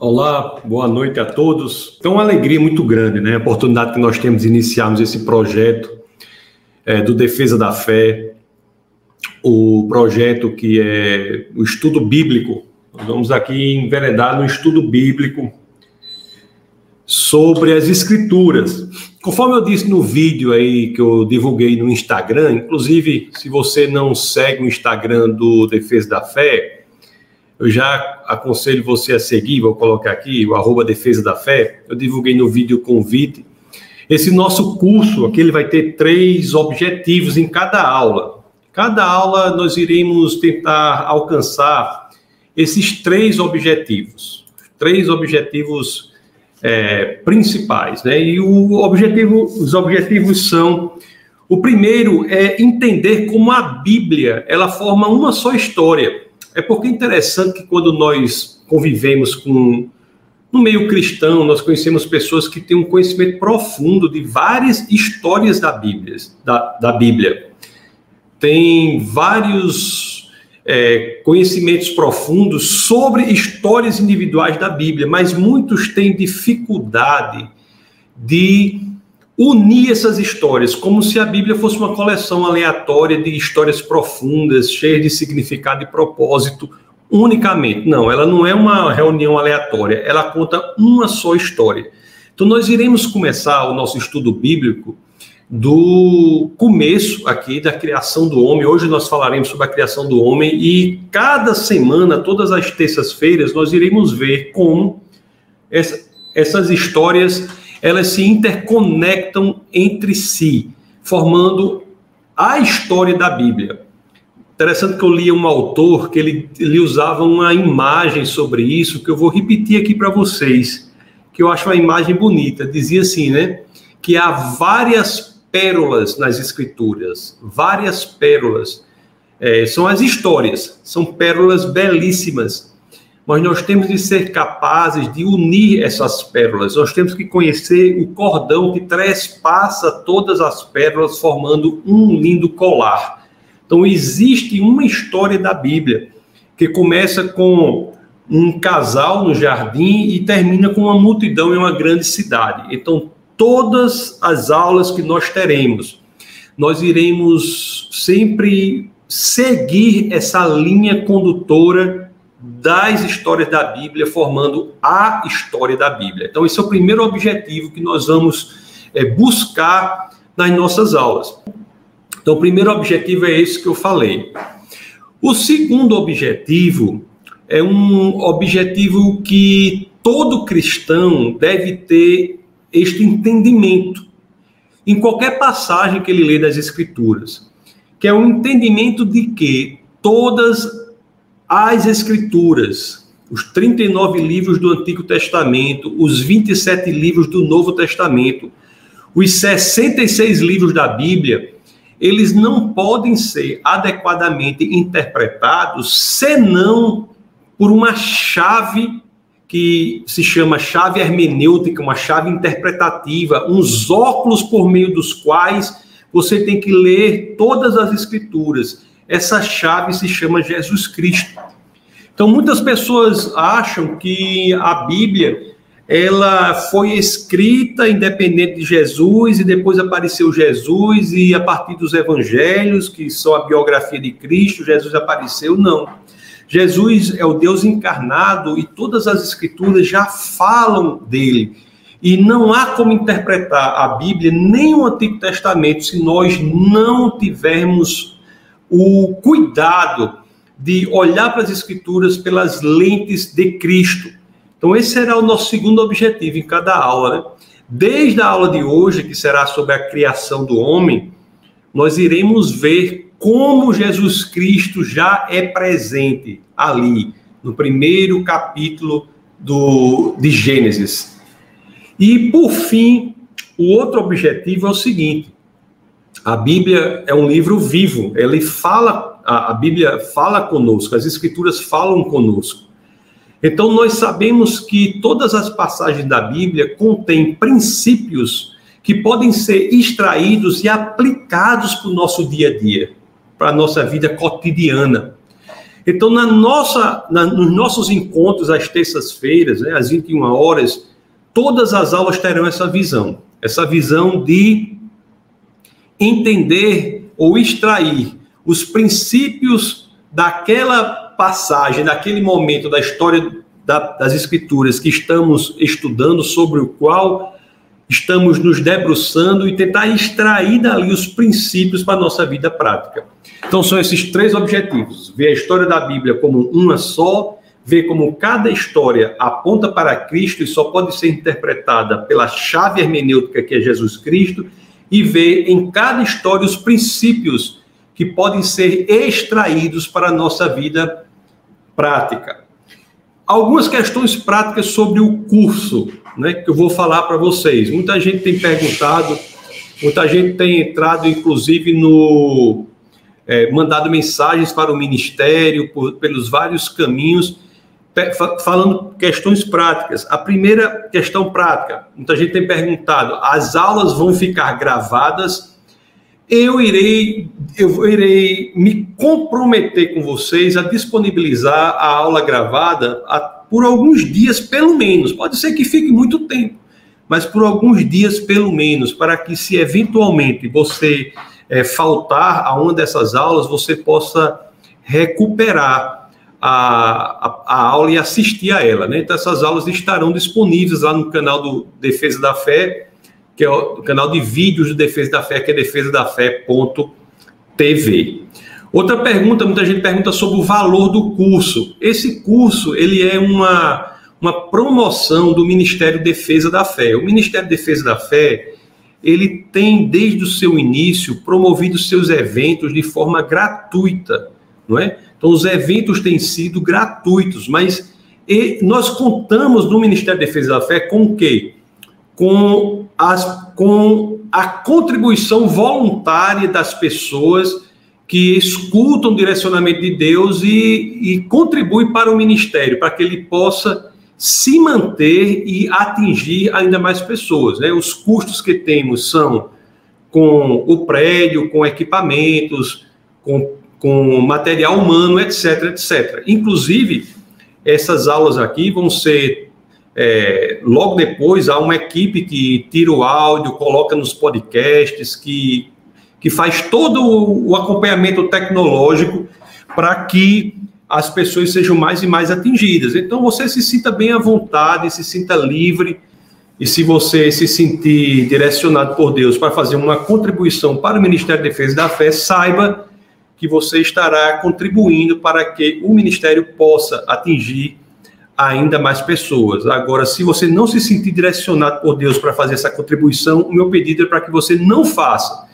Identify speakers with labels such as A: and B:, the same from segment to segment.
A: Olá, boa noite a todos. Então, uma alegria muito grande, né? A oportunidade que nós temos de iniciarmos esse projeto é, do Defesa da Fé, o projeto que é o estudo bíblico. Nós vamos aqui enveredar no estudo bíblico sobre as Escrituras. Conforme eu disse no vídeo aí que eu divulguei no Instagram, inclusive, se você não segue o Instagram do Defesa da Fé, eu já aconselho você a seguir, vou colocar aqui, o arroba Defesa da Fé. Eu divulguei no vídeo convite. Esse nosso curso aqui ele vai ter três objetivos em cada aula. Cada aula nós iremos tentar alcançar esses três objetivos. Três objetivos é, principais. Né? E o objetivo, os objetivos são o primeiro é entender como a Bíblia ela forma uma só história. É porque é interessante que quando nós convivemos com no meio cristão, nós conhecemos pessoas que têm um conhecimento profundo de várias histórias da Bíblia. Da, da Bíblia. Tem vários é, conhecimentos profundos sobre histórias individuais da Bíblia, mas muitos têm dificuldade de unir essas histórias, como se a Bíblia fosse uma coleção aleatória de histórias profundas, cheias de significado e propósito unicamente. Não, ela não é uma reunião aleatória, ela conta uma só história. Então, nós iremos começar o nosso estudo bíblico do começo aqui da criação do homem. Hoje nós falaremos sobre a criação do homem e cada semana, todas as terças-feiras, nós iremos ver como essa, essas histórias elas se interconectam entre si, formando a história da Bíblia. Interessante que eu li um autor que ele, ele usava uma imagem sobre isso, que eu vou repetir aqui para vocês, que eu acho uma imagem bonita. Dizia assim, né? Que há várias pérolas nas escrituras, várias pérolas. É, são as histórias, são pérolas belíssimas mas nós temos de ser capazes de unir essas pérolas. Nós temos que conhecer o cordão que trespassa todas as pérolas, formando um lindo colar. Então, existe uma história da Bíblia que começa com um casal no jardim e termina com uma multidão em uma grande cidade. Então, todas as aulas que nós teremos, nós iremos sempre seguir essa linha condutora das histórias da Bíblia, formando a história da Bíblia. Então, esse é o primeiro objetivo que nós vamos é, buscar nas nossas aulas. Então, o primeiro objetivo é esse que eu falei. O segundo objetivo é um objetivo que todo cristão deve ter este entendimento em qualquer passagem que ele lê das Escrituras, que é o entendimento de que todas as Escrituras, os 39 livros do Antigo Testamento, os 27 livros do Novo Testamento, os 66 livros da Bíblia, eles não podem ser adequadamente interpretados senão por uma chave que se chama chave hermenêutica, uma chave interpretativa, uns óculos por meio dos quais você tem que ler todas as escrituras essa chave se chama Jesus Cristo. Então, muitas pessoas acham que a Bíblia ela foi escrita independente de Jesus e depois apareceu Jesus e a partir dos evangelhos, que são a biografia de Cristo, Jesus apareceu. Não. Jesus é o Deus encarnado e todas as escrituras já falam dele. E não há como interpretar a Bíblia nem o Antigo Testamento se nós não tivermos o cuidado de olhar para as Escrituras pelas lentes de Cristo. Então, esse será o nosso segundo objetivo em cada aula. Né? Desde a aula de hoje, que será sobre a criação do homem, nós iremos ver como Jesus Cristo já é presente ali, no primeiro capítulo do, de Gênesis. E, por fim, o outro objetivo é o seguinte: a Bíblia é um livro vivo, ele fala, a, Bíblia fala conosco, as Escrituras falam conosco. Então, nós sabemos que todas as passagens da Bíblia contêm princípios que podem ser extraídos e aplicados para o nosso dia a dia, para a nossa vida cotidiana. Então, na nossa, na, nos nossos encontros às terças-feiras, né, às 21 horas, todas as aulas terão essa visão, essa visão de entender ou extrair os princípios daquela passagem, daquele momento da história da, das Escrituras que estamos estudando, sobre o qual estamos nos debruçando e tentar extrair dali os princípios para a nossa vida prática. Então, são esses três objetivos: ver a história da Bíblia como uma só, ver como cada história aponta para Cristo e só pode ser interpretada pela chave hermenêutica que é Jesus Cristo, e ver em cada história os princípios que podem ser extraídos para a nossa vida prática. Algumas questões práticas sobre o curso né, que eu vou falar para vocês. Muita gente tem perguntado, muita gente tem entrado, inclusive, no. É, mandado mensagens para o ministério por, pelos vários caminhos, falando questões práticas. A primeira questão prática, muita gente tem perguntado: as aulas vão ficar gravadas? Eu irei, eu irei me comprometer com vocês a disponibilizar a aula gravada a por alguns dias, pelo menos. Pode ser que fique muito tempo, mas por alguns dias, pelo menos, para que, se eventualmente você é, faltar a uma dessas aulas, você possa recuperar a, a, aula e assistir a ela. Né? Então, essas aulas estarão disponíveis lá no canal do Defesa da Fé, que é o canal de vídeos do Defesa da Fé, que é defesadafé.tv. Outra pergunta, muita gente pergunta sobre o valor do curso. Esse curso, ele é uma, uma promoção do Ministério Defesa da Fé. O Ministério Defesa da Fé, ele tem desde o seu início promovido seus eventos de forma gratuita, não é? Então os eventos têm sido gratuitos, mas nós contamos no Ministério Defesa da Fé com o quê? Com, as, com a contribuição voluntária das pessoas que escutam o direcionamento de Deus e, e contribuem para o ministério, para que ele possa se manter e atingir ainda mais pessoas. Né? Os custos que temos são com o prédio, com equipamentos, com, com material humano, etc, etc. Inclusive, essas aulas aqui vão ser é, logo depois há uma equipe que tira o áudio, coloca nos podcasts, que que faz todo o acompanhamento tecnológico para que as pessoas sejam mais e mais atingidas. Então, você se sinta bem à vontade, se sinta livre, e se você se sentir direcionado por Deus para fazer uma contribuição para o Ministério da Defesa da Fé, saiba que você estará contribuindo para que o Ministério possa atingir ainda mais pessoas. Agora, se você não se sentir direcionado por Deus para fazer essa contribuição, o meu pedido é para que você não faça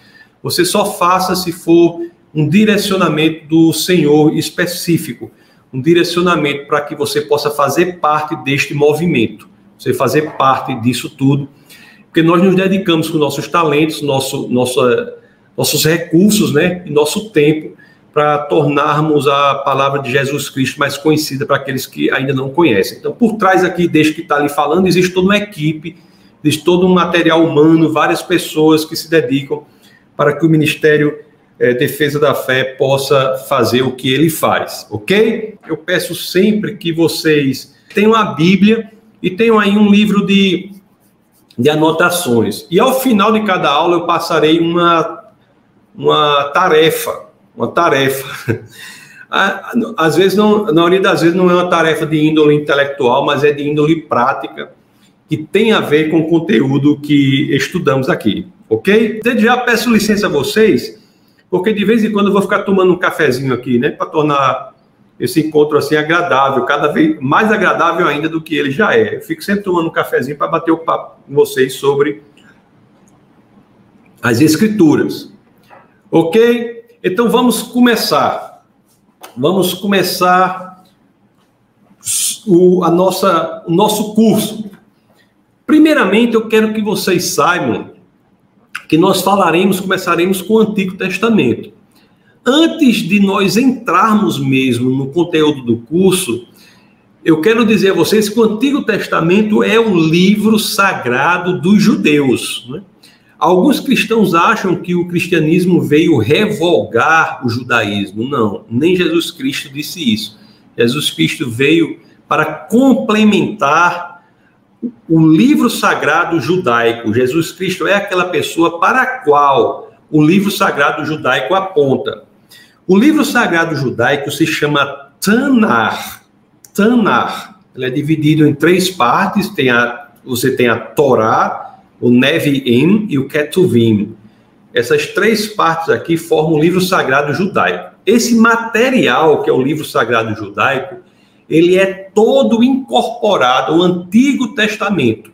A: você só faça se for um direcionamento do Senhor específico, um direcionamento para que você possa fazer parte deste movimento, você fazer parte disso tudo, porque nós nos dedicamos com nossos talentos, nosso, nossa, nossos recursos, né, e nosso tempo para tornarmos a palavra de Jesus Cristo mais conhecida para aqueles que ainda não conhecem. Então, por trás aqui deste que está ali falando, existe toda uma equipe, existe todo um material humano, várias pessoas que se dedicam para que o Ministério é, Defesa da Fé possa fazer o que ele faz, ok? Eu peço sempre que vocês tenham a Bíblia e tenham aí um livro de, de anotações. E ao final de cada aula eu passarei uma, uma tarefa, uma tarefa. Às vezes, não, na maioria das vezes, não é uma tarefa de índole intelectual, mas é de índole prática, que tem a ver com o conteúdo que estudamos aqui ok? Desde já peço licença a vocês, porque de vez em quando eu vou ficar tomando um cafezinho aqui, né, para tornar esse encontro assim agradável, cada vez mais agradável ainda do que ele já é. Eu fico sempre tomando um cafezinho para bater o papo com vocês sobre as escrituras. Ok? Então vamos começar. Vamos começar o, a nossa, o nosso curso. Primeiramente, eu quero que vocês saibam que nós falaremos, começaremos com o Antigo Testamento. Antes de nós entrarmos mesmo no conteúdo do curso, eu quero dizer a vocês que o Antigo Testamento é o livro sagrado dos judeus. Né? Alguns cristãos acham que o cristianismo veio revogar o judaísmo. Não, nem Jesus Cristo disse isso. Jesus Cristo veio para complementar o livro sagrado judaico. Jesus Cristo é aquela pessoa para a qual o livro sagrado judaico aponta. O livro sagrado judaico se chama Tanar. Tanar. Ele é dividido em três partes. Tem a, você tem a Torá, o Nevi'im e o Ketuvim. Essas três partes aqui formam o livro sagrado judaico. Esse material, que é o livro sagrado judaico, ele é todo incorporado ao Antigo Testamento.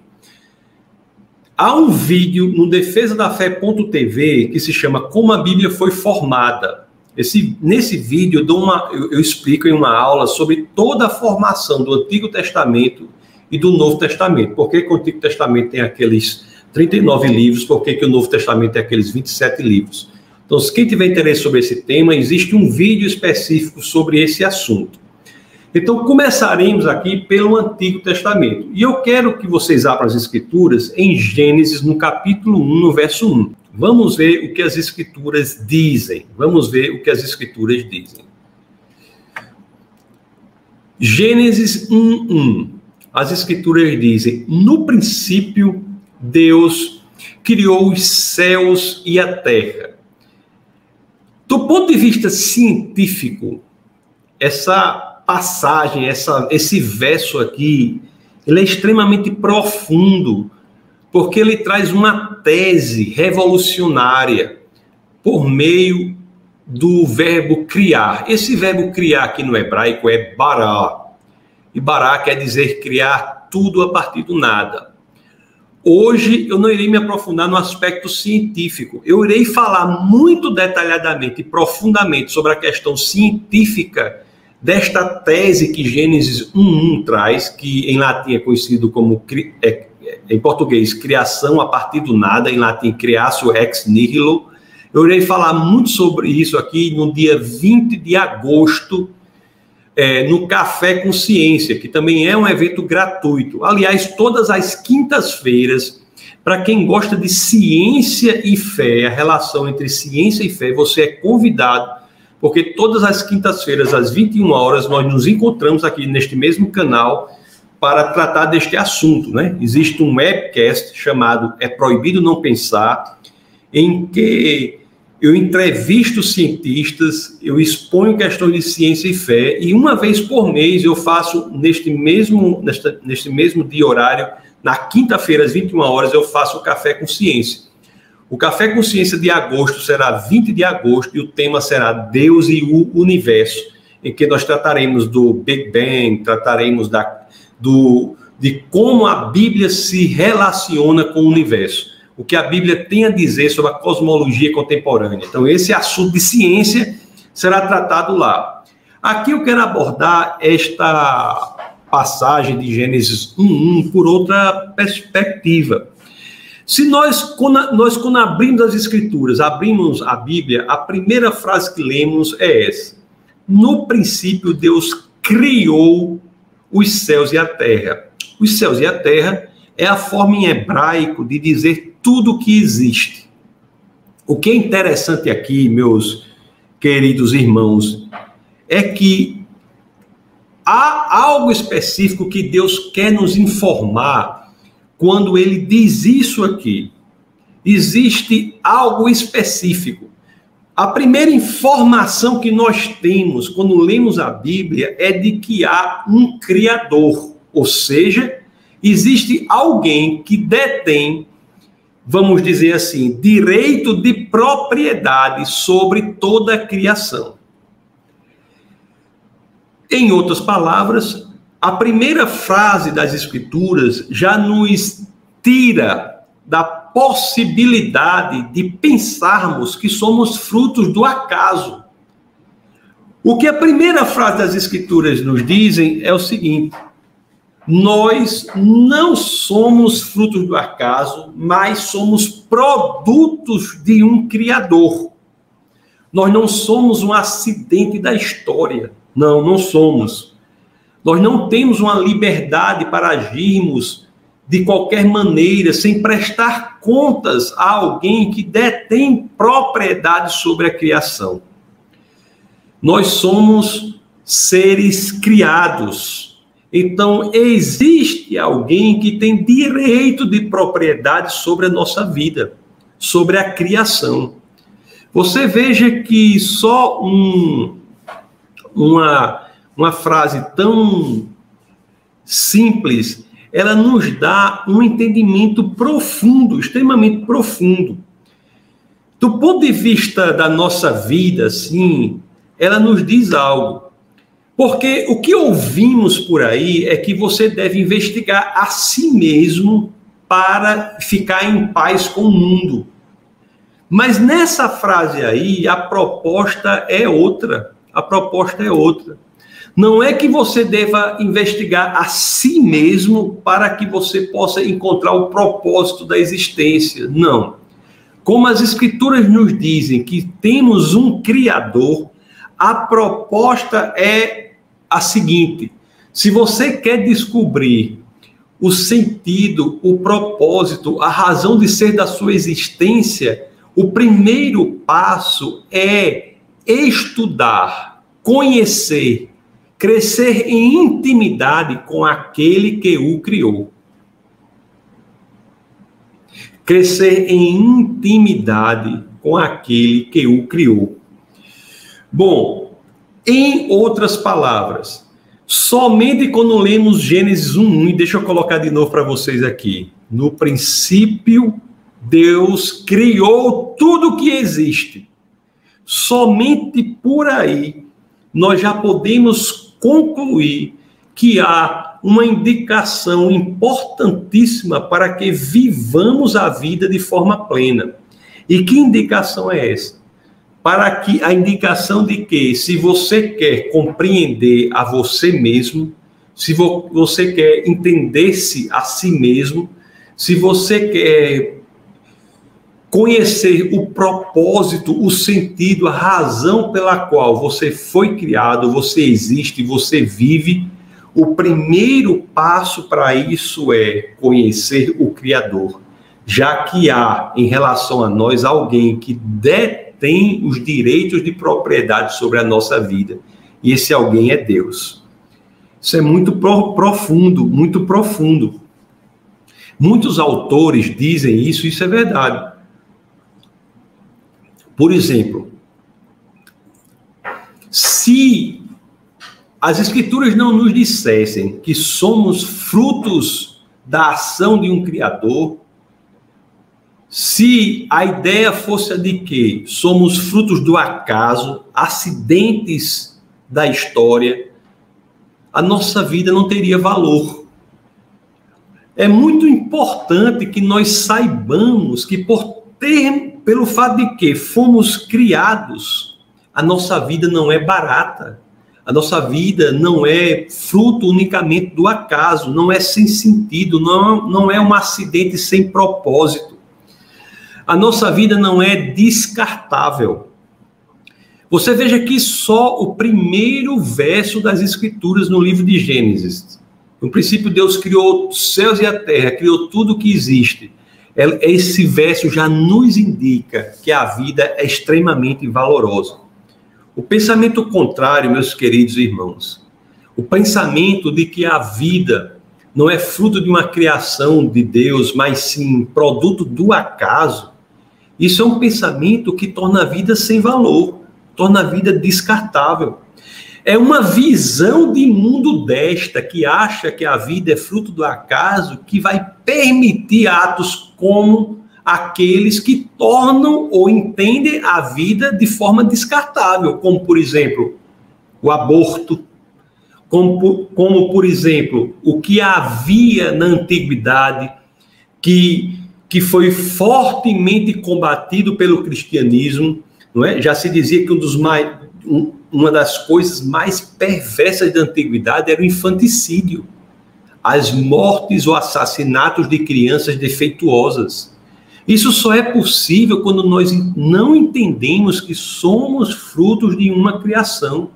A: Há um vídeo no defesa da fé.tv que se chama Como a Bíblia foi formada. Esse, nesse vídeo eu, dou uma, eu, eu explico em uma aula sobre toda a formação do Antigo Testamento e do Novo Testamento. Por que, o Antigo Testamento tem aqueles 39 livros, por que, o Novo Testamento tem aqueles 27 livros? Então, se quem tiver interesse sobre esse tema, existe um vídeo específico sobre esse assunto. Então, começaremos aqui pelo Antigo Testamento. E eu quero que vocês abram as Escrituras em Gênesis, no capítulo 1, no verso 1. Vamos ver o que as Escrituras dizem. Vamos ver o que as Escrituras dizem. Gênesis 1, 1. As Escrituras dizem: No princípio, Deus criou os céus e a terra. Do ponto de vista científico, essa passagem, essa, esse verso aqui, ele é extremamente profundo, porque ele traz uma tese revolucionária por meio do verbo criar. Esse verbo criar aqui no hebraico é bará. E bará quer dizer criar tudo a partir do nada. Hoje eu não irei me aprofundar no aspecto científico. Eu irei falar muito detalhadamente e profundamente sobre a questão científica desta tese que Gênesis 1.1 traz, que em latim é conhecido como, é, em português, criação a partir do nada, em latim, creatio ex nihilo. Eu irei falar muito sobre isso aqui no dia 20 de agosto, é, no Café com Ciência, que também é um evento gratuito. Aliás, todas as quintas-feiras, para quem gosta de ciência e fé, a relação entre ciência e fé, você é convidado porque todas as quintas-feiras, às 21 horas, nós nos encontramos aqui neste mesmo canal para tratar deste assunto, né? Existe um webcast chamado É Proibido Não Pensar, em que eu entrevisto cientistas, eu exponho questões de ciência e fé, e uma vez por mês eu faço neste mesmo, neste mesmo dia horário, na quinta-feira, às 21 horas, eu faço o Café com Ciência. O Café Consciência de agosto será 20 de agosto e o tema será Deus e o Universo, em que nós trataremos do Big Bang, trataremos da, do, de como a Bíblia se relaciona com o universo, o que a Bíblia tem a dizer sobre a cosmologia contemporânea. Então, esse assunto de ciência será tratado lá. Aqui eu quero abordar esta passagem de Gênesis 1.1 por outra perspectiva. Se nós quando, nós, quando abrimos as Escrituras, abrimos a Bíblia, a primeira frase que lemos é essa: No princípio, Deus criou os céus e a terra. Os céus e a terra é a forma em hebraico de dizer tudo que existe. O que é interessante aqui, meus queridos irmãos, é que há algo específico que Deus quer nos informar quando ele diz isso aqui, existe algo específico. A primeira informação que nós temos quando lemos a Bíblia é de que há um Criador, ou seja, existe alguém que detém, vamos dizer assim, direito de propriedade sobre toda a criação. Em outras palavras, a primeira frase das Escrituras já nos tira da possibilidade de pensarmos que somos frutos do acaso. O que a primeira frase das Escrituras nos dizem é o seguinte: nós não somos frutos do acaso, mas somos produtos de um Criador. Nós não somos um acidente da história. Não, não somos. Nós não temos uma liberdade para agirmos de qualquer maneira, sem prestar contas a alguém que detém propriedade sobre a criação. Nós somos seres criados. Então, existe alguém que tem direito de propriedade sobre a nossa vida, sobre a criação. Você veja que só um, uma, uma frase tão simples ela nos dá um entendimento profundo, extremamente profundo. Do ponto de vista da nossa vida, assim, ela nos diz algo. Porque o que ouvimos por aí é que você deve investigar a si mesmo para ficar em paz com o mundo. Mas nessa frase aí, a proposta é outra. A proposta é outra. Não é que você deva investigar a si mesmo para que você possa encontrar o propósito da existência. Não. Como as Escrituras nos dizem que temos um Criador, a proposta é a seguinte: se você quer descobrir o sentido, o propósito, a razão de ser da sua existência, o primeiro passo é estudar, conhecer crescer em intimidade com aquele que o criou. Crescer em intimidade com aquele que o criou. Bom, em outras palavras, somente quando lemos Gênesis 1, e deixa eu colocar de novo para vocês aqui. No princípio, Deus criou tudo que existe. Somente por aí nós já podemos concluir que há uma indicação importantíssima para que vivamos a vida de forma plena. E que indicação é essa? Para que a indicação de que se você quer compreender a você mesmo, se você quer entender-se a si mesmo, se você quer conhecer o propósito, o sentido, a razão pela qual você foi criado, você existe, você vive, o primeiro passo para isso é conhecer o Criador, já que há em relação a nós alguém que detém os direitos de propriedade sobre a nossa vida, e esse alguém é Deus. Isso é muito profundo, muito profundo. Muitos autores dizem isso, isso é verdade. Por exemplo, se as Escrituras não nos dissessem que somos frutos da ação de um Criador, se a ideia fosse a de que somos frutos do acaso, acidentes da história, a nossa vida não teria valor. É muito importante que nós saibamos que por ter, pelo fato de que fomos criados, a nossa vida não é barata. A nossa vida não é fruto unicamente do acaso, não é sem sentido, não, não é um acidente sem propósito. A nossa vida não é descartável. Você veja que só o primeiro verso das Escrituras no livro de Gênesis. No princípio, Deus criou os céus e a terra, criou tudo que existe. É, esse verso já nos indica que a vida é extremamente valorosa. O pensamento contrário, meus queridos irmãos, o pensamento de que a vida não é fruto de uma criação de Deus, mas sim produto do acaso, isso é um pensamento que torna a vida sem valor, torna a vida descartável. É uma visão de mundo desta que acha que a vida é fruto do acaso que vai permitir atos como aqueles que tornam ou entendem a vida de forma descartável, como por exemplo o aborto, como, como por exemplo o que havia na antiguidade que, que foi fortemente combatido pelo cristianismo, não é? Já se dizia que um dos mais um, uma das coisas mais perversas da antiguidade era o infanticídio, as mortes ou assassinatos de crianças defeituosas. Isso só é possível quando nós não entendemos que somos frutos de uma criação.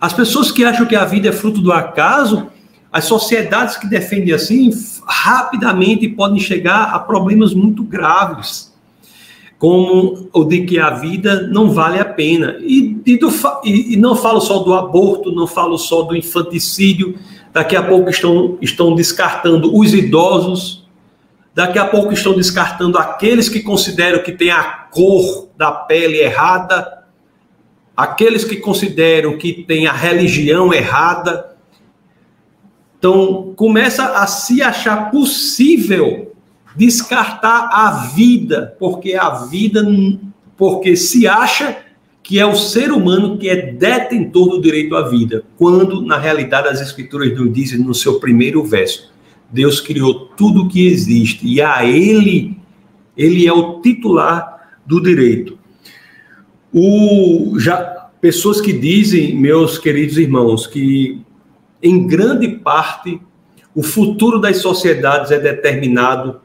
A: As pessoas que acham que a vida é fruto do acaso As sociedades que defendem assim rapidamente podem chegar a problemas muito graves, como o de que a vida não vale a pena. E, e, do, e, e não falo só do aborto, não falo só do infanticídio. Daqui a pouco estão, estão descartando os idosos, daqui a pouco estão descartando aqueles que consideram que tem a cor da pele errada, aqueles que consideram que tem a religião errada. Então, começa a se achar possível descartar a vida, porque a vida, porque se acha que é o ser humano que é detentor do direito à vida, quando na realidade as escrituras nos dizem no seu primeiro verso, Deus criou tudo que existe e a ele ele é o titular do direito. O já pessoas que dizem, meus queridos irmãos, que em grande parte, o futuro das sociedades é determinado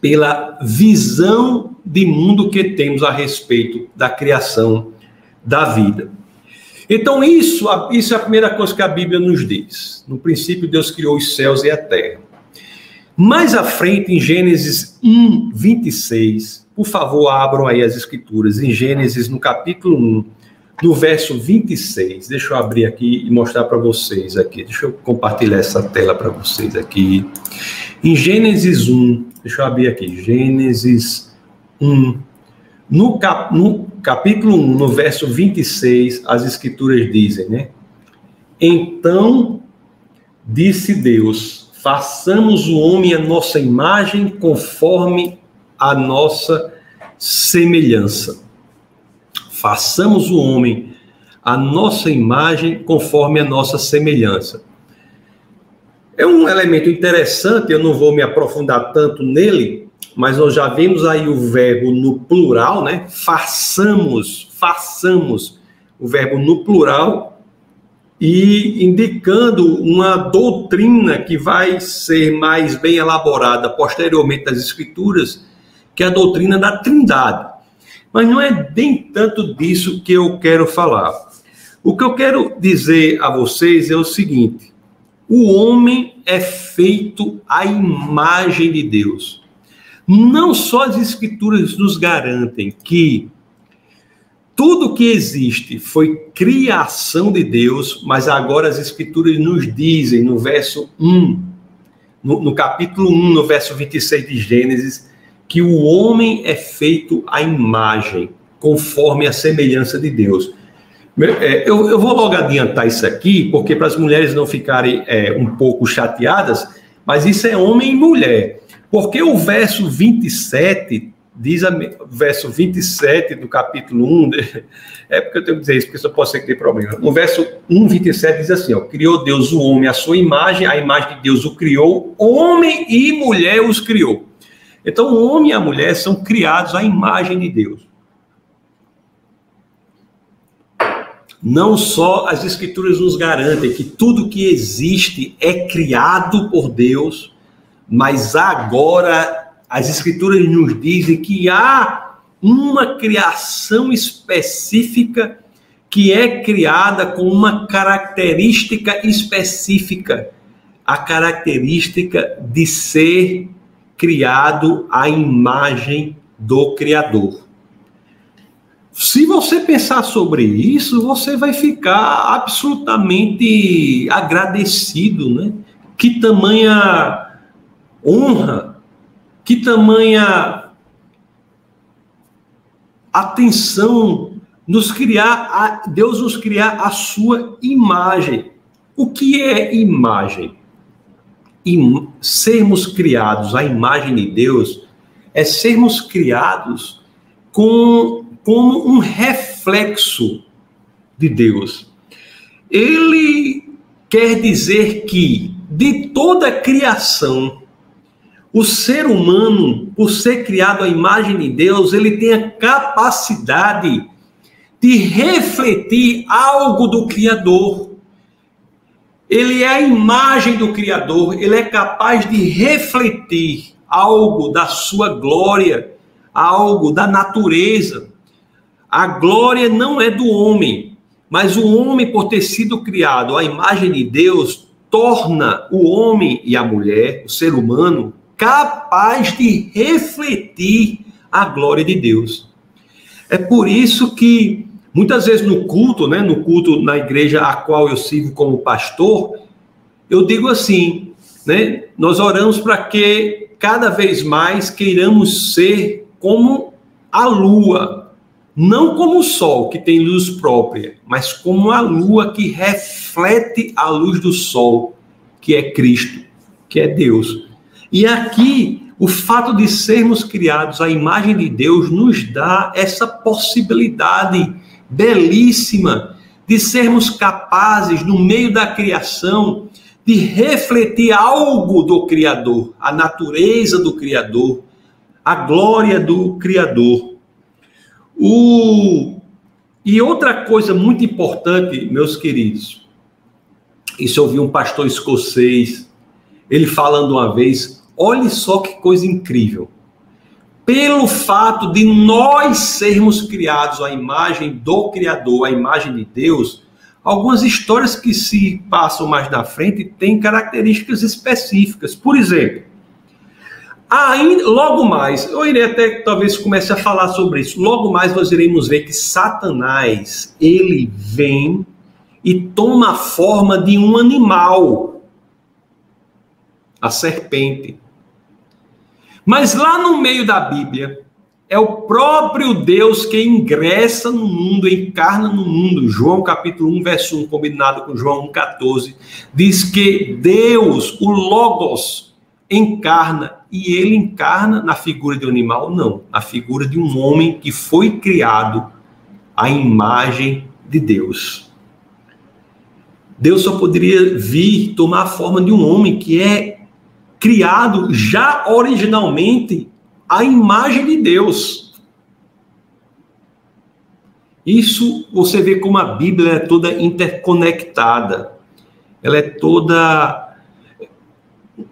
A: pela visão de mundo que temos a respeito da criação da vida. Então, isso, isso é a primeira coisa que a Bíblia nos diz. No princípio, Deus criou os céus e a terra. Mais à frente, em Gênesis 1, 26, por favor, abram aí as escrituras. Em Gênesis, no capítulo 1, no verso 26. Deixa eu abrir aqui e mostrar para vocês aqui. Deixa eu compartilhar essa tela para vocês aqui. Em Gênesis 1, deixa eu abrir aqui. Gênesis 1. No, cap, no capítulo 1, no verso 26, as escrituras dizem, né? Então disse Deus: façamos o homem a nossa imagem conforme a nossa semelhança façamos o homem a nossa imagem conforme a nossa semelhança. É um elemento interessante, eu não vou me aprofundar tanto nele, mas nós já vimos aí o verbo no plural, né? Façamos, façamos, o verbo no plural, e indicando uma doutrina que vai ser mais bem elaborada posteriormente das Escrituras, que é a doutrina da Trindade. Mas não é bem tanto disso que eu quero falar. O que eu quero dizer a vocês é o seguinte: o homem é feito à imagem de Deus. Não só as escrituras nos garantem que tudo que existe foi criação de Deus, mas agora as escrituras nos dizem no verso 1, no, no capítulo 1, no verso 26 de Gênesis, que o homem é feito à imagem, conforme a semelhança de Deus. É, eu, eu vou logo adiantar isso aqui, porque para as mulheres não ficarem é, um pouco chateadas, mas isso é homem e mulher. Porque o verso 27 diz a, verso 27 do capítulo 1, é porque eu tenho que dizer isso, porque isso pode ser que tenha problema. No verso 1, 27 diz assim: ó, criou Deus o homem à sua imagem, a imagem de Deus o criou, homem e mulher os criou. Então, o homem e a mulher são criados à imagem de Deus. Não só as escrituras nos garantem que tudo que existe é criado por Deus, mas agora as escrituras nos dizem que há uma criação específica que é criada com uma característica específica, a característica de ser criado à imagem do Criador. Se você pensar sobre isso, você vai ficar absolutamente agradecido, né? Que tamanha honra, que tamanha atenção nos criar, Deus nos criar a sua imagem. O que é imagem? Sermos criados à imagem de Deus é sermos criados com, como um reflexo de Deus. Ele quer dizer que de toda a criação, o ser humano, por ser criado à imagem de Deus, ele tem a capacidade de refletir algo do Criador. Ele é a imagem do Criador, ele é capaz de refletir algo da sua glória, algo da natureza. A glória não é do homem, mas o homem, por ter sido criado à imagem de Deus, torna o homem e a mulher, o ser humano, capaz de refletir a glória de Deus. É por isso que muitas vezes no culto, né, no culto na igreja a qual eu sirvo como pastor, eu digo assim, né, nós oramos para que cada vez mais queiramos ser como a lua, não como o sol que tem luz própria, mas como a lua que reflete a luz do sol, que é Cristo, que é Deus. E aqui, o fato de sermos criados à imagem de Deus nos dá essa possibilidade belíssima de sermos capazes, no meio da criação, de refletir algo do Criador, a natureza do Criador, a glória do Criador. O... E outra coisa muito importante, meus queridos, isso eu ouvi um pastor escocês, ele falando uma vez, Olhe só que coisa incrível. Pelo fato de nós sermos criados à imagem do Criador, à imagem de Deus, algumas histórias que se passam mais na frente têm características específicas. Por exemplo, ainda, logo mais, eu irei até talvez comece a falar sobre isso. Logo mais nós iremos ver que Satanás, ele vem e toma a forma de um animal, a serpente. Mas lá no meio da Bíblia, é o próprio Deus que ingressa no mundo, encarna no mundo. João capítulo 1, verso 1, combinado com João 1,14, diz que Deus, o Logos, encarna, e ele encarna na figura de um animal? Não, na figura de um homem que foi criado à imagem de Deus. Deus só poderia vir tomar a forma de um homem que é criado já originalmente a imagem de Deus. Isso você vê como a Bíblia é toda interconectada, ela é toda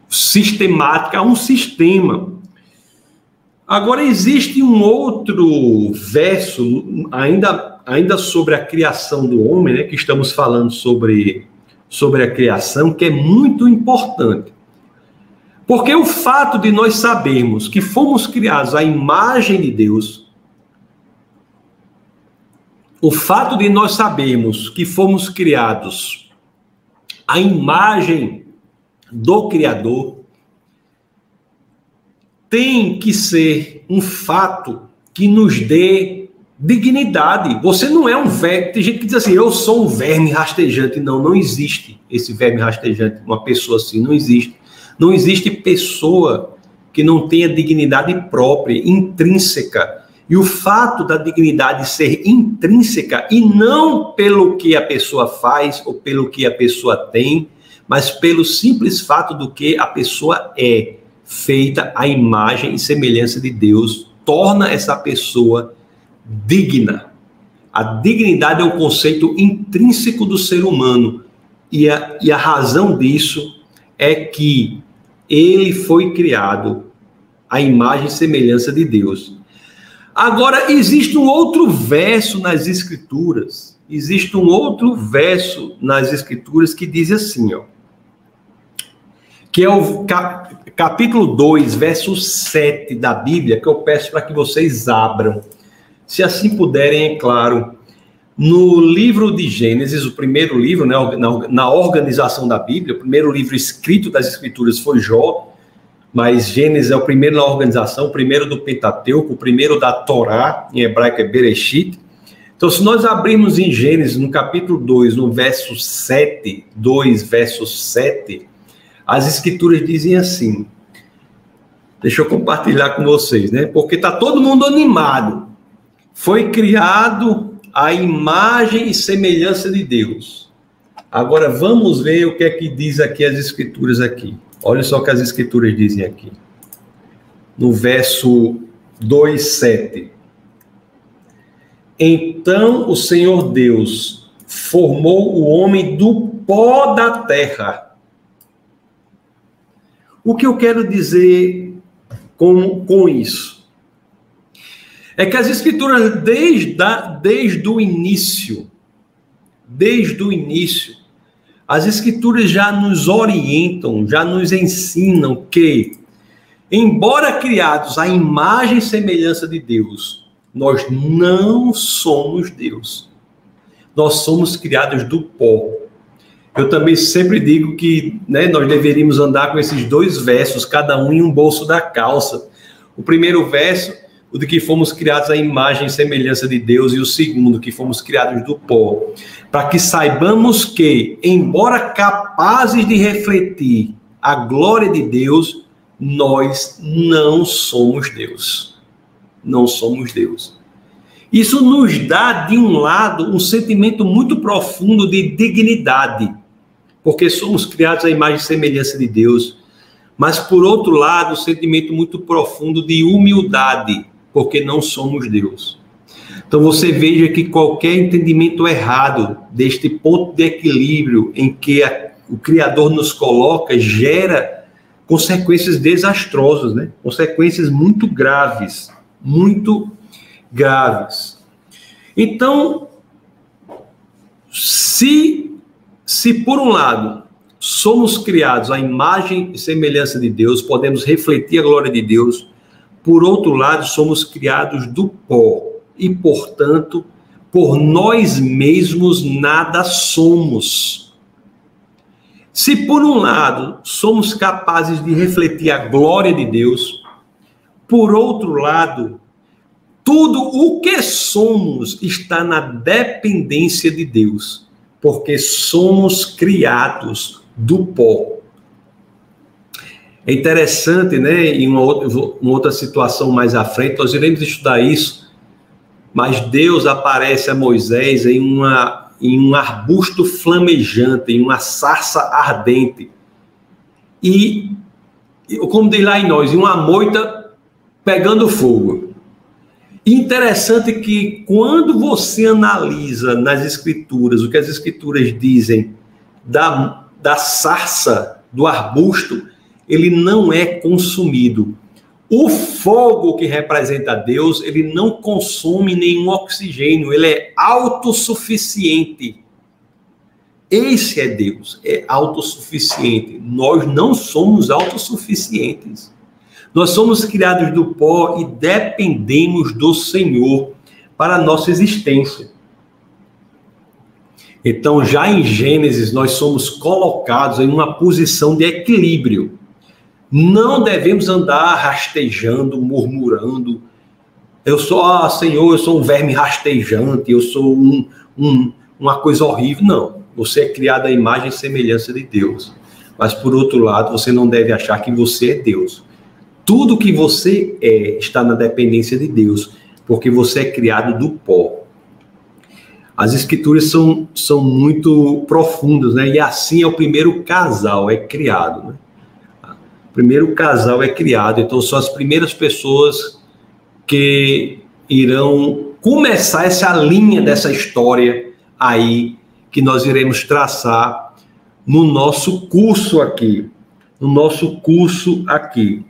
A: sistemática, um sistema. Agora existe um outro verso, ainda, ainda sobre a criação do homem, né, que estamos falando sobre, sobre a criação, que é muito importante. Porque o fato de nós sabermos que fomos criados à imagem de Deus, o fato de nós sabermos que fomos criados à imagem do Criador, tem que ser um fato que nos dê dignidade. Você não é um verme. Tem gente que diz assim: eu sou um verme rastejante. Não, não existe esse verme rastejante. Uma pessoa assim, não existe. Não existe pessoa que não tenha dignidade própria, intrínseca. E o fato da dignidade ser intrínseca e não pelo que a pessoa faz ou pelo que a pessoa tem, mas pelo simples fato do que a pessoa é feita à imagem e semelhança de Deus, torna essa pessoa digna. A dignidade é um conceito intrínseco do ser humano. E a, e a razão disso é que ele foi criado à imagem e semelhança de Deus. Agora, existe um outro verso nas Escrituras, existe um outro verso nas Escrituras que diz assim, ó, que é o capítulo 2, verso 7 da Bíblia, que eu peço para que vocês abram. Se assim puderem, é claro, no livro de Gênesis, o primeiro livro, né, na, organização da Bíblia, o primeiro livro escrito das Escrituras foi Jó, mas Gênesis é o primeiro na organização, o primeiro do Pentateuco, o primeiro da Torá, em hebraico é Bereshit. Então, se nós abrirmos em Gênesis, no capítulo 2, no verso 7, 2, verso 7, as Escrituras dizem assim. Deixa eu compartilhar com vocês, né? Porque está todo mundo animado. Foi criado a imagem e semelhança de Deus. Agora vamos ver o que é que diz aqui as escrituras aqui. Olha só o que as escrituras dizem aqui. No verso 2:7. Então o Senhor Deus formou o homem do pó da terra. O que eu quero dizer com, com isso? É que as escrituras, desde, a, desde o início, desde o início, as Escrituras já nos orientam, já nos ensinam que, embora criados à imagem e semelhança de Deus, nós não somos Deus. Nós somos criados do pó. Eu também sempre digo que né, nós deveríamos andar com esses dois versos, cada um em um bolso da calça. O primeiro verso o de que fomos criados à imagem e semelhança de Deus, e o segundo, que fomos criados do pó, para que saibamos que, embora capazes de refletir a glória de Deus, nós não somos Deus. Não somos Deus. Isso nos dá, de um lado, um sentimento muito profundo de dignidade, porque somos criados à imagem e semelhança de Deus, mas, por outro lado, um sentimento muito profundo de humildade, porque não somos Deus. Então você veja que qualquer entendimento errado deste ponto de equilíbrio em que a, o Criador nos coloca gera consequências desastrosas, né? Consequências muito graves, muito graves. Então, se se por um lado somos criados à imagem e semelhança de Deus, podemos refletir a glória de Deus, por outro lado, somos criados do pó e, portanto, por nós mesmos nada somos. Se por um lado somos capazes de refletir a glória de Deus, por outro lado, tudo o que somos está na dependência de Deus, porque somos criados do pó. É interessante, né? Em uma outra, uma outra situação mais à frente, nós iremos estudar isso, mas Deus aparece a Moisés em, uma, em um arbusto flamejante, em uma sarça ardente. E, como diz lá em nós, em uma moita pegando fogo. Interessante que quando você analisa nas escrituras o que as escrituras dizem da, da sarça, do arbusto, ele não é consumido. O fogo que representa Deus, ele não consome nenhum oxigênio, ele é autossuficiente. Esse é Deus, é autossuficiente. Nós não somos autossuficientes. Nós somos criados do pó e dependemos do Senhor para a nossa existência. Então, já em Gênesis, nós somos colocados em uma posição de equilíbrio. Não devemos andar rastejando, murmurando. Eu sou, ah, Senhor, eu sou um verme rastejante, eu sou um, um, uma coisa horrível. Não. Você é criado à imagem e semelhança de Deus. Mas, por outro lado, você não deve achar que você é Deus. Tudo que você é está na dependência de Deus, porque você é criado do pó. As escrituras são, são muito profundas, né? E assim é o primeiro casal, é criado, né? Primeiro casal é criado, então são as primeiras pessoas que irão começar essa linha dessa história aí que nós iremos traçar no nosso curso aqui, no nosso curso aqui.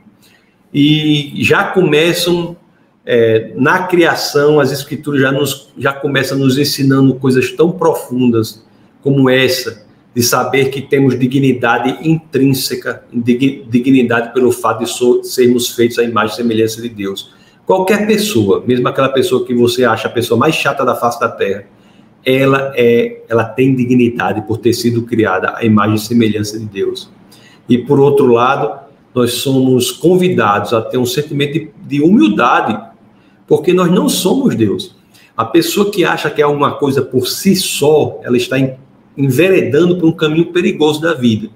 A: E já começam é, na criação, as escrituras já, nos, já começam nos ensinando coisas tão profundas como essa, de saber que temos dignidade intrínseca, dignidade pelo fato de sermos feitos à imagem e semelhança de Deus. Qualquer pessoa, mesmo aquela pessoa que você acha a pessoa mais chata da face da terra, ela é, ela tem dignidade por ter sido criada à imagem e semelhança de Deus. E por outro lado, nós somos convidados a ter um sentimento de, de humildade, porque nós não somos Deus. A pessoa que acha que é alguma coisa por si só, ela está em enveredando por um caminho perigoso da vida.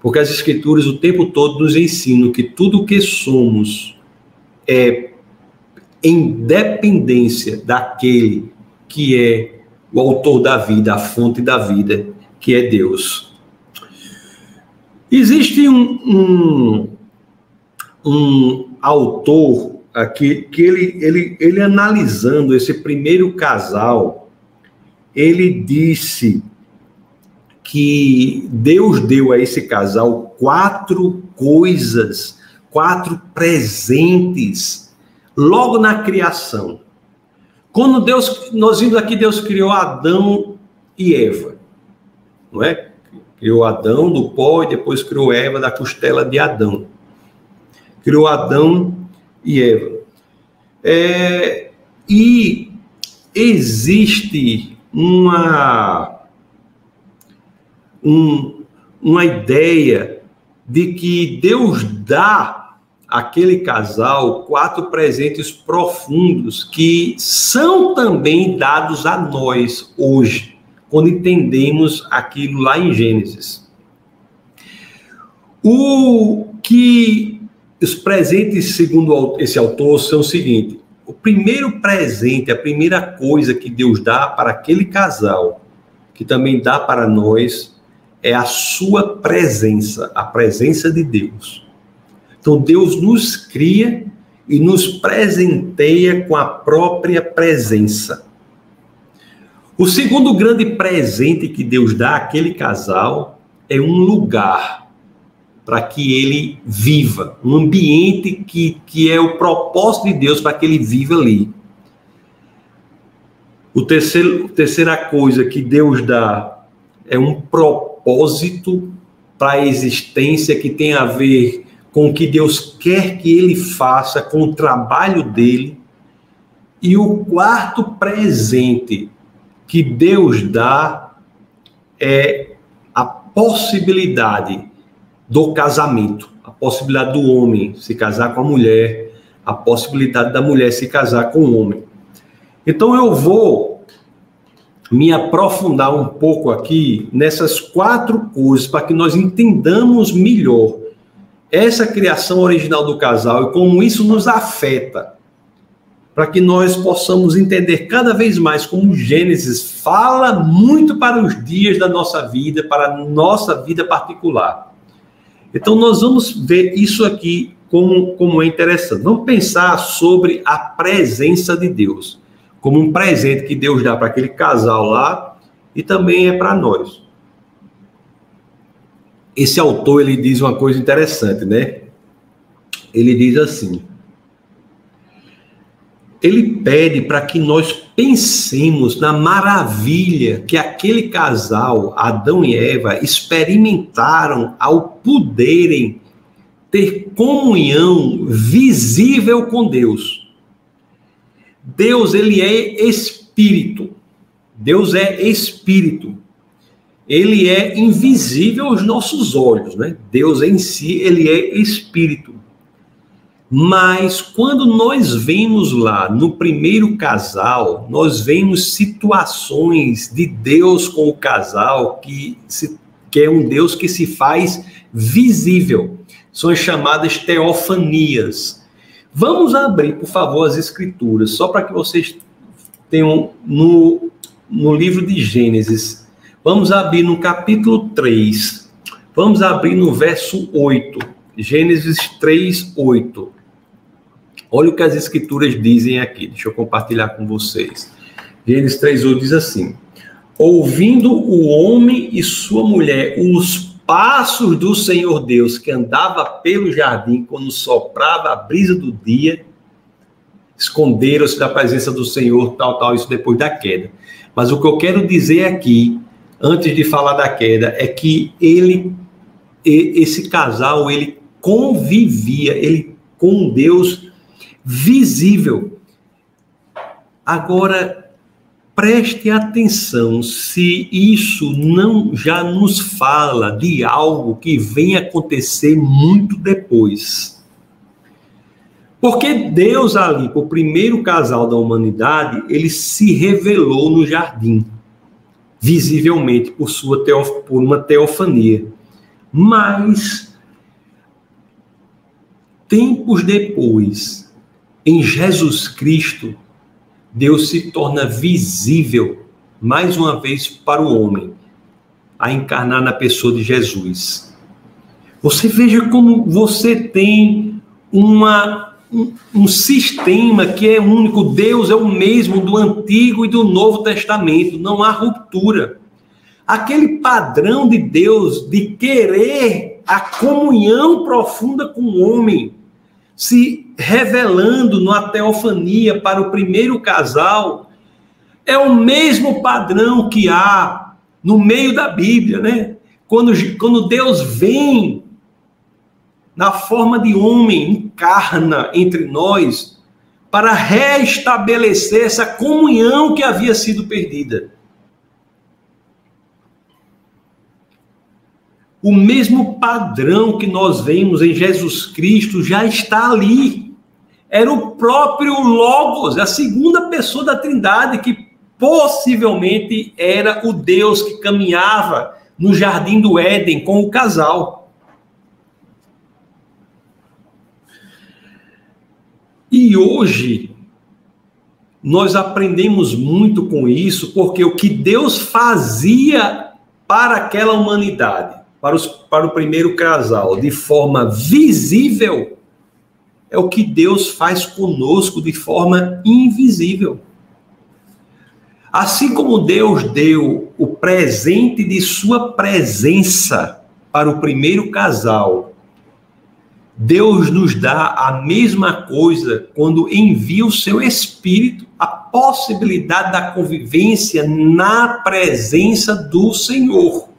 A: Porque as escrituras o tempo todo nos ensinam que tudo o que somos é em dependência daquele que é o autor da vida, a fonte da vida, que é Deus. Existe um, um, um autor aqui que ele, ele, ele analisando esse primeiro casal, ele disse que Deus deu a esse casal quatro coisas, quatro presentes, logo na criação. Quando Deus, nós vimos aqui, Deus criou Adão e Eva, não é? Criou Adão do pó e depois criou Eva da costela de Adão. Criou Adão e Eva. É, e existe uma, um, uma ideia de que Deus dá àquele casal quatro presentes profundos que são também dados a nós hoje quando entendemos aquilo lá em Gênesis. O que os presentes, segundo esse autor, são o seguinte: o primeiro presente, a primeira coisa que Deus dá para aquele casal, que também dá para nós, é a sua presença, a presença de Deus. Então Deus nos cria e nos presenteia com a própria presença. O segundo grande presente que Deus dá àquele casal é um lugar para que ele viva, um ambiente que, que é o propósito de Deus para que ele viva ali. O terceiro, terceira coisa que Deus dá é um propósito para a existência que tem a ver com o que Deus quer que ele faça, com o trabalho dele. E o quarto presente que Deus dá é a possibilidade do casamento, a possibilidade do homem se casar com a mulher, a possibilidade da mulher se casar com o homem. Então eu vou me aprofundar um pouco aqui nessas quatro coisas para que nós entendamos melhor essa criação original do casal e como isso nos afeta para que nós possamos entender cada vez mais como Gênesis fala muito para os dias da nossa vida, para a nossa vida particular. Então, nós vamos ver isso aqui como, como é interessante. Vamos pensar sobre a presença de Deus, como um presente que Deus dá para aquele casal lá e também é para nós. Esse autor ele diz uma coisa interessante, né? Ele diz assim: ele pede para que nós pensemos na maravilha que aquele casal, Adão e Eva, experimentaram ao poderem ter comunhão visível com Deus. Deus, ele é espírito. Deus é espírito. Ele é invisível aos nossos olhos, né? Deus em si, ele é espírito. Mas quando nós vemos lá no primeiro casal, nós vemos situações de Deus com o casal que, se, que é um Deus que se faz visível. São as chamadas teofanias. Vamos abrir, por favor, as escrituras, só para que vocês tenham no, no livro de Gênesis. Vamos abrir no capítulo 3. Vamos abrir no verso 8. Gênesis 3, 8. Olha o que as escrituras dizem aqui. Deixa eu compartilhar com vocês. Gênesis 3:8 diz assim: Ouvindo o homem e sua mulher os passos do Senhor Deus que andava pelo jardim quando soprava a brisa do dia, esconderam-se da presença do Senhor, tal, tal, isso depois da queda. Mas o que eu quero dizer aqui, antes de falar da queda, é que ele, esse casal, ele convivia, ele com Deus visível. Agora, preste atenção se isso não já nos fala de algo que vem acontecer muito depois. Porque Deus ali, o primeiro casal da humanidade, ele se revelou no jardim, visivelmente por sua teof por uma teofania. Mas tempos depois, em Jesus Cristo, Deus se torna visível mais uma vez para o homem, a encarnar na pessoa de Jesus. Você veja como você tem uma, um, um, sistema que é único. Deus é o mesmo do Antigo e do Novo Testamento, não há ruptura. Aquele padrão de Deus de querer a comunhão profunda com o homem, se revelando numa teofania para o primeiro casal, é o mesmo padrão que há no meio da Bíblia, né? quando, quando Deus vem na forma de homem, encarna entre nós, para restabelecer essa comunhão que havia sido perdida. O mesmo padrão que nós vemos em Jesus Cristo já está ali. Era o próprio Logos, a segunda pessoa da Trindade, que possivelmente era o Deus que caminhava no jardim do Éden com o casal. E hoje nós aprendemos muito com isso, porque o que Deus fazia para aquela humanidade, para, os, para o primeiro casal, de forma visível, é o que Deus faz conosco de forma invisível. Assim como Deus deu o presente de sua presença para o primeiro casal, Deus nos dá a mesma coisa quando envia o seu Espírito, a possibilidade da convivência na presença do Senhor.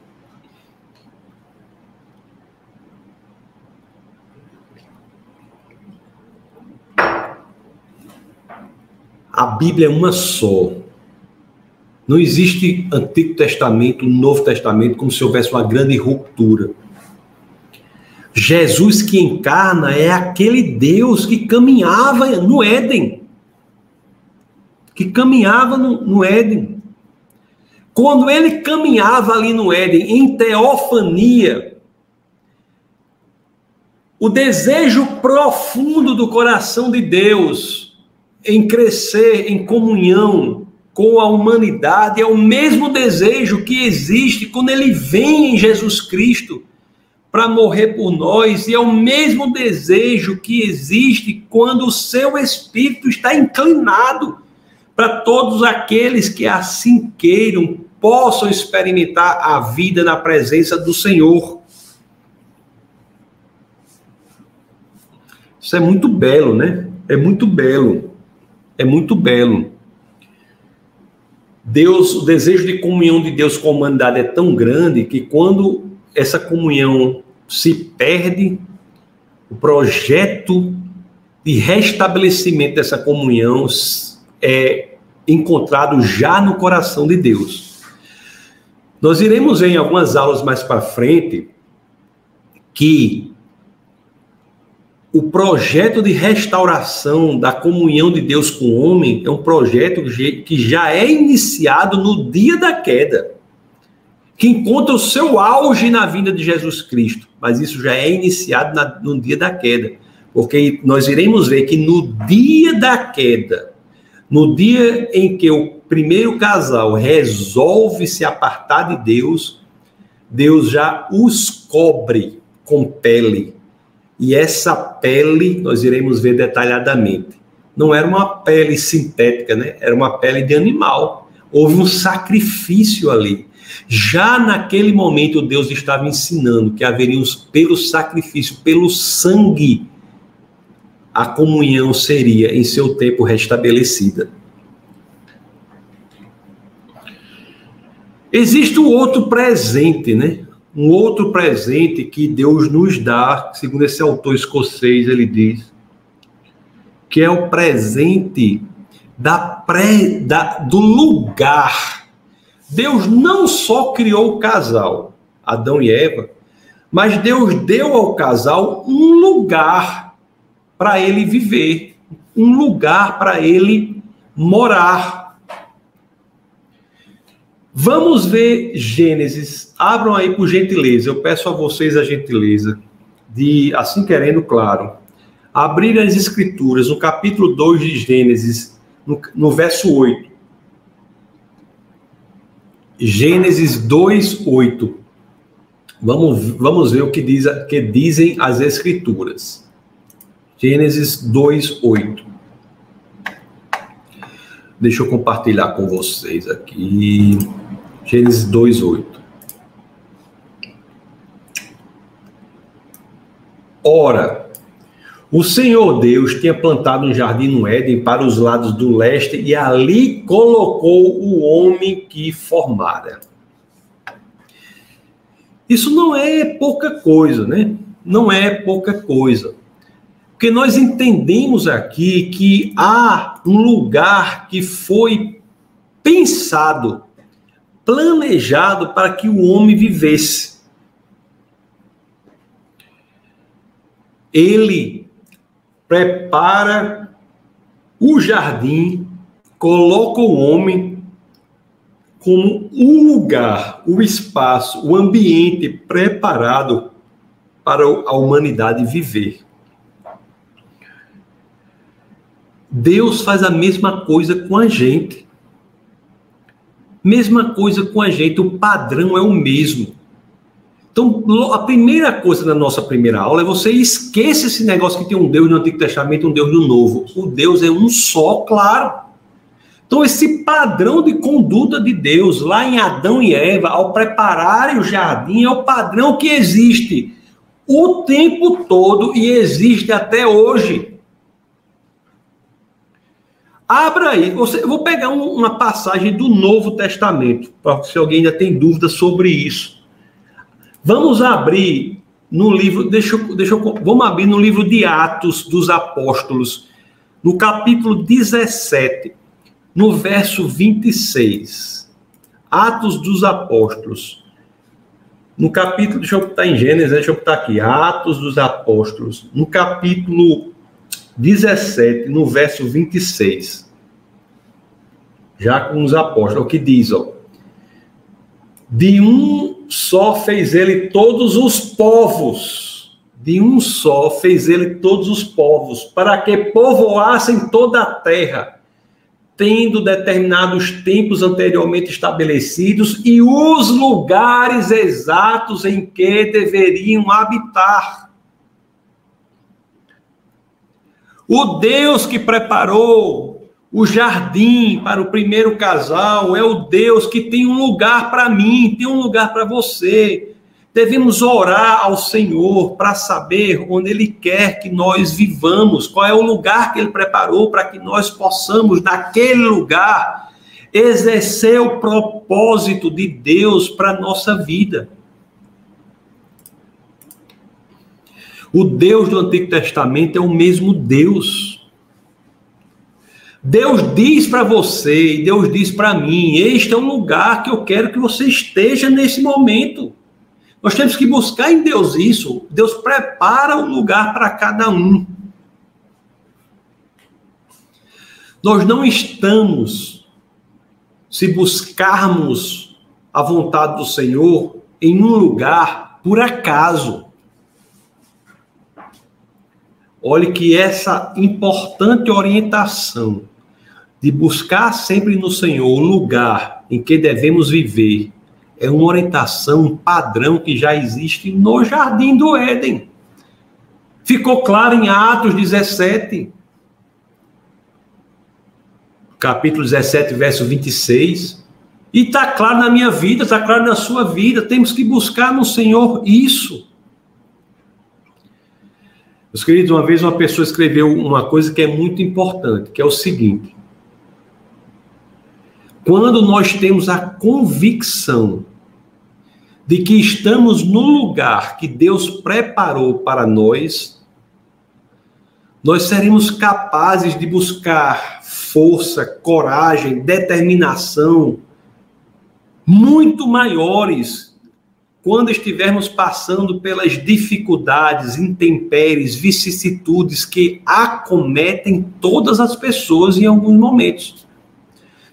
A: A Bíblia é uma só. Não existe Antigo Testamento, Novo Testamento, como se houvesse uma grande ruptura. Jesus que encarna é aquele Deus que caminhava no Éden. Que caminhava no, no Éden. Quando ele caminhava ali no Éden, em teofania, o desejo profundo do coração de Deus em crescer em comunhão com a humanidade é o mesmo desejo que existe quando ele vem em Jesus Cristo para morrer por nós, e é o mesmo desejo que existe quando o seu espírito está inclinado para todos aqueles que assim queiram possam experimentar a vida na presença do Senhor. Isso é muito belo, né? É muito belo. É muito belo. Deus, o desejo de comunhão de Deus com a humanidade é tão grande que quando essa comunhão se perde, o projeto de restabelecimento dessa comunhão é encontrado já no coração de Deus. Nós iremos ver em algumas aulas mais para frente que o projeto de restauração da comunhão de Deus com o homem é um projeto que já é iniciado no dia da queda, que encontra o seu auge na vinda de Jesus Cristo, mas isso já é iniciado na, no dia da queda, porque nós iremos ver que no dia da queda, no dia em que o primeiro casal resolve se apartar de Deus, Deus já os cobre com pele e essa pele, nós iremos ver detalhadamente, não era uma pele sintética, né? Era uma pele de animal. Houve um sacrifício ali. Já naquele momento, Deus estava ensinando que haveria pelo sacrifício, pelo sangue, a comunhão seria em seu tempo restabelecida. Existe um outro presente, né? Um outro presente que Deus nos dá, segundo esse autor escocês, ele diz, que é o presente da pré, da, do lugar. Deus não só criou o casal, Adão e Eva, mas Deus deu ao casal um lugar para ele viver, um lugar para ele morar. Vamos ver Gênesis. Abram aí por gentileza. Eu peço a vocês a gentileza de, assim querendo, claro, abrir as escrituras no capítulo 2 de Gênesis, no, no verso 8. Gênesis 2, 8. Vamos, vamos ver o que, diz, que dizem as escrituras. Gênesis 2, 8. Deixa eu compartilhar com vocês aqui. Gênesis 2:8. Ora, o Senhor Deus tinha plantado um jardim no Éden para os lados do leste e ali colocou o homem que formara. Isso não é pouca coisa, né? Não é pouca coisa. Porque nós entendemos aqui que há um lugar que foi pensado, planejado para que o homem vivesse. Ele prepara o jardim, coloca o homem como um lugar, o espaço, o ambiente preparado para a humanidade viver. Deus faz a mesma coisa com a gente. Mesma coisa com a gente, o padrão é o mesmo. Então, a primeira coisa da nossa primeira aula é você esqueça esse negócio que tem um Deus no Antigo Testamento e um Deus no Novo. O Deus é um só, claro. Então, esse padrão de conduta de Deus lá em Adão e Eva, ao prepararem o jardim, é o padrão que existe o tempo todo e existe até hoje. Abra aí, eu vou pegar uma passagem do Novo Testamento, para se alguém ainda tem dúvida sobre isso. Vamos abrir no livro, deixa deixa eu, vamos abrir no livro de Atos dos Apóstolos, no capítulo 17, no verso 26. Atos dos Apóstolos. No capítulo, deixa eu botar em Gênesis, deixa eu botar aqui, Atos dos Apóstolos, no capítulo 17, no verso 26. Já com os apóstolos, que diz, ó. De um só fez ele todos os povos. De um só fez ele todos os povos, para que povoassem toda a terra, tendo determinados tempos anteriormente estabelecidos e os lugares exatos em que deveriam habitar O Deus que preparou o jardim para o primeiro casal é o Deus que tem um lugar para mim, tem um lugar para você. Devemos orar ao Senhor para saber onde Ele quer que nós vivamos, qual é o lugar que Ele preparou para que nós possamos, naquele lugar, exercer o propósito de Deus para a nossa vida. O Deus do Antigo Testamento é o mesmo Deus. Deus diz para você e Deus diz para mim: este é um lugar que eu quero que você esteja nesse momento. Nós temos que buscar em Deus isso. Deus prepara um lugar para cada um. Nós não estamos, se buscarmos a vontade do Senhor, em um lugar por acaso. Olhe que essa importante orientação de buscar sempre no Senhor o lugar em que devemos viver é uma orientação, um padrão que já existe no jardim do Éden. Ficou claro em Atos 17, capítulo 17, verso 26. E está claro na minha vida, está claro na sua vida. Temos que buscar no Senhor isso. Meus queridos, uma vez uma pessoa escreveu uma coisa que é muito importante, que é o seguinte: quando nós temos a convicção de que estamos no lugar que Deus preparou para nós, nós seremos capazes de buscar força, coragem, determinação muito maiores quando estivermos passando pelas dificuldades, intempéries, vicissitudes que acometem todas as pessoas em alguns momentos.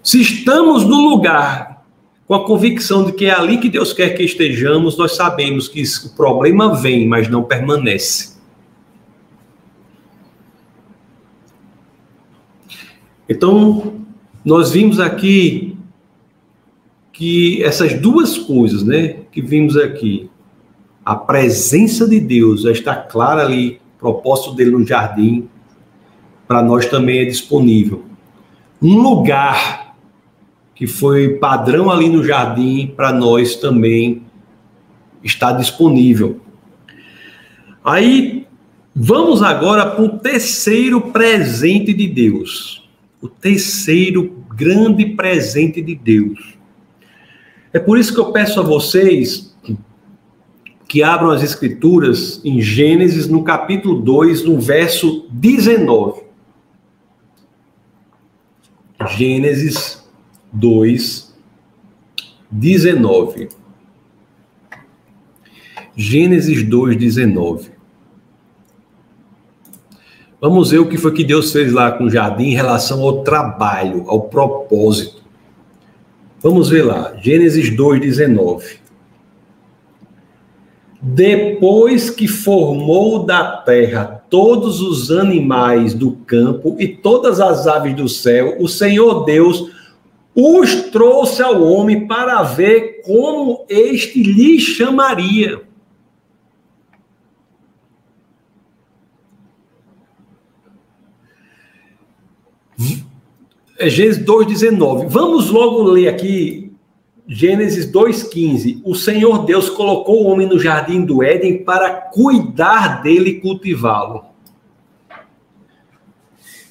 A: Se estamos no lugar com a convicção de que é ali que Deus quer que estejamos, nós sabemos que o problema vem, mas não permanece. Então, nós vimos aqui que essas duas coisas, né, que vimos aqui, a presença de Deus está clara ali, o propósito dele no jardim, para nós também é disponível. Um lugar que foi padrão ali no jardim, para nós também está disponível. Aí, vamos agora para o terceiro presente de Deus. O terceiro grande presente de Deus é por isso que eu peço a vocês que abram as escrituras em Gênesis, no capítulo 2, no verso 19. Gênesis 2, 19. Gênesis 2, 19. Vamos ver o que foi que Deus fez lá com o jardim em relação ao trabalho, ao propósito. Vamos ver lá, Gênesis 2, 19. Depois que formou da terra todos os animais do campo e todas as aves do céu, o Senhor Deus os trouxe ao homem para ver como este lhe chamaria. É Gênesis 2,19. Vamos logo ler aqui Gênesis 2,15. O Senhor Deus colocou o homem no jardim do Éden para cuidar dele e cultivá-lo.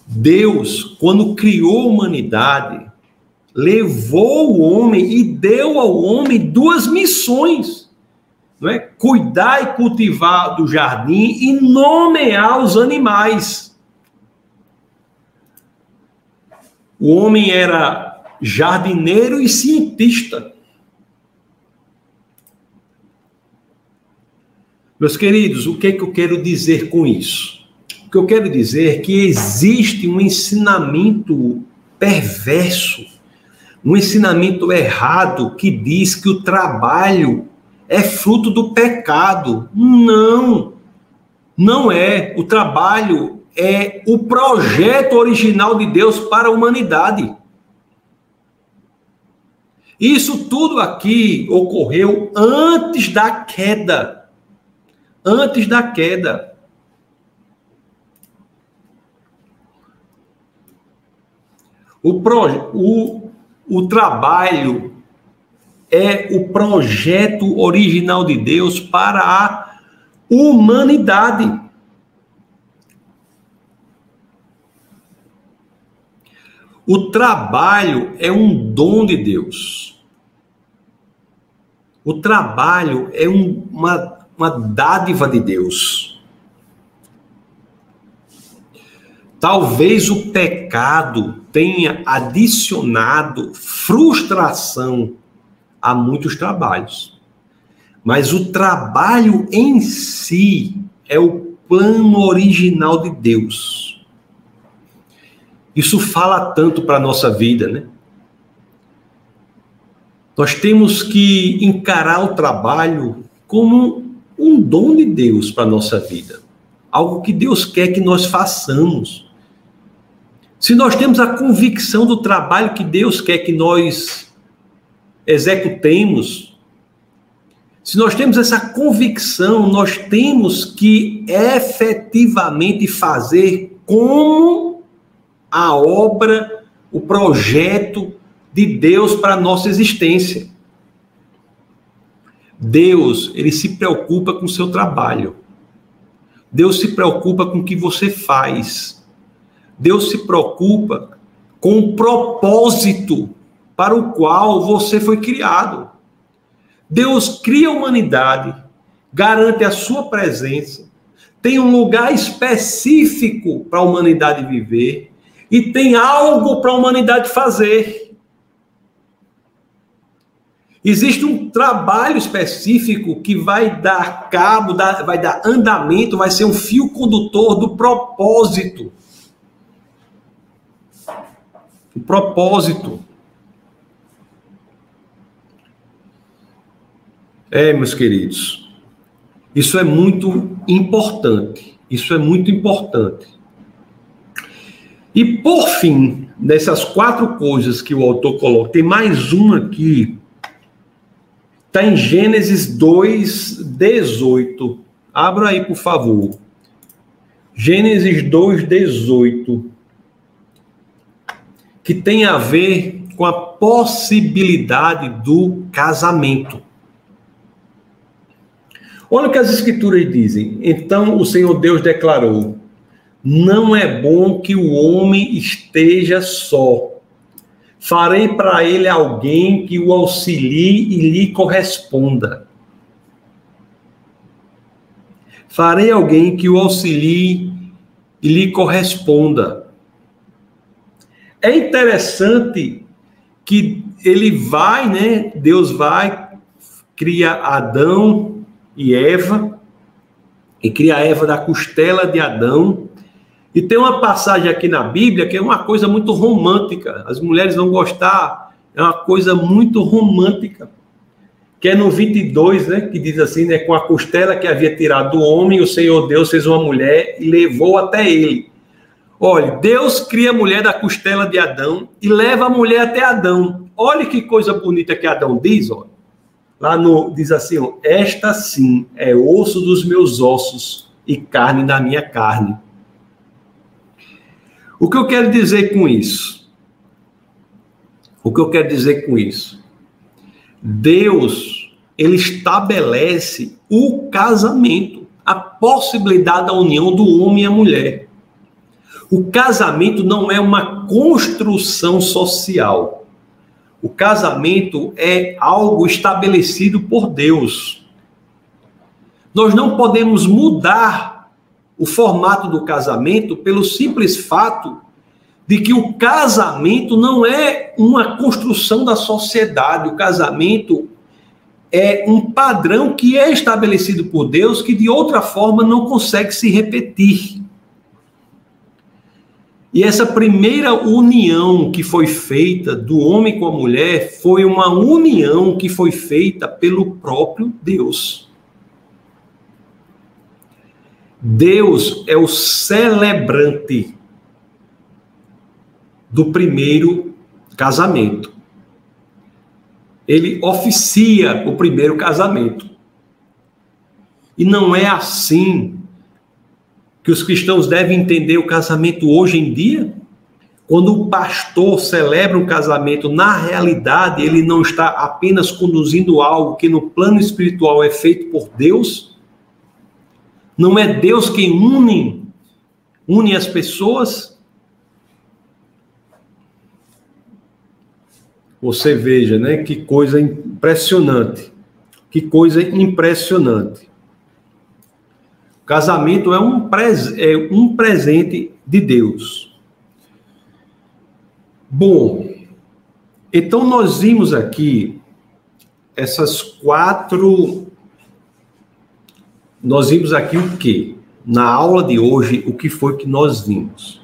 A: Deus, quando criou a humanidade, levou o homem e deu ao homem duas missões. Não é? Cuidar e cultivar do jardim e nomear os animais. O homem era jardineiro e cientista. Meus queridos, o que é que eu quero dizer com isso? O que eu quero dizer é que existe um ensinamento perverso, um ensinamento errado que diz que o trabalho é fruto do pecado. Não, não é. O trabalho é o projeto original de Deus para a humanidade. Isso tudo aqui ocorreu antes da queda. Antes da queda. O, pro, o, o trabalho é o projeto original de Deus para a humanidade. O trabalho é um dom de Deus. O trabalho é um, uma, uma dádiva de Deus. Talvez o pecado tenha adicionado frustração a muitos trabalhos. Mas o trabalho em si é o plano original de Deus. Isso fala tanto para a nossa vida, né? Nós temos que encarar o trabalho como um dom de Deus para a nossa vida. Algo que Deus quer que nós façamos. Se nós temos a convicção do trabalho que Deus quer que nós executemos, se nós temos essa convicção, nós temos que efetivamente fazer como a obra, o projeto de Deus para a nossa existência. Deus, ele se preocupa com o seu trabalho. Deus se preocupa com o que você faz. Deus se preocupa com o propósito para o qual você foi criado. Deus cria a humanidade, garante a sua presença, tem um lugar específico para a humanidade viver e tem algo para a humanidade fazer. Existe um trabalho específico que vai dar cabo, vai dar andamento, vai ser um fio condutor do propósito. O propósito. É, meus queridos, isso é muito importante. Isso é muito importante. E por fim, dessas quatro coisas que o autor coloca, tem mais uma aqui. Está em Gênesis 2, 18. Abra aí, por favor. Gênesis 2, 18. Que tem a ver com a possibilidade do casamento. Olha o que as escrituras dizem. Então o Senhor Deus declarou: não é bom que o homem esteja só. Farei para ele alguém que o auxilie e lhe corresponda. Farei alguém que o auxilie e lhe corresponda. É interessante que ele vai, né? Deus vai, cria Adão e Eva, e cria Eva da costela de Adão. E tem uma passagem aqui na Bíblia que é uma coisa muito romântica. As mulheres vão gostar, é uma coisa muito romântica. Que é no 22, né, que diz assim, né, com a costela que havia tirado do homem, o Senhor Deus fez uma mulher e levou até ele. Olha, Deus cria a mulher da costela de Adão e leva a mulher até Adão. Olha que coisa bonita que Adão diz, olha. Lá no diz assim, ó, esta sim é osso dos meus ossos e carne da minha carne. O que eu quero dizer com isso? O que eu quero dizer com isso? Deus, ele estabelece o casamento, a possibilidade da união do homem e a mulher. O casamento não é uma construção social. O casamento é algo estabelecido por Deus. Nós não podemos mudar o formato do casamento pelo simples fato de que o casamento não é uma construção da sociedade, o casamento é um padrão que é estabelecido por Deus que de outra forma não consegue se repetir. E essa primeira união que foi feita do homem com a mulher foi uma união que foi feita pelo próprio Deus. Deus é o celebrante do primeiro casamento. Ele oficia o primeiro casamento. E não é assim que os cristãos devem entender o casamento hoje em dia? Quando o pastor celebra um casamento, na realidade, ele não está apenas conduzindo algo que no plano espiritual é feito por Deus? Não é Deus quem une, une as pessoas? Você veja, né? Que coisa impressionante. Que coisa impressionante. Casamento é um, pres é um presente de Deus. Bom, então nós vimos aqui essas quatro. Nós vimos aqui o que? Na aula de hoje, o que foi que nós vimos?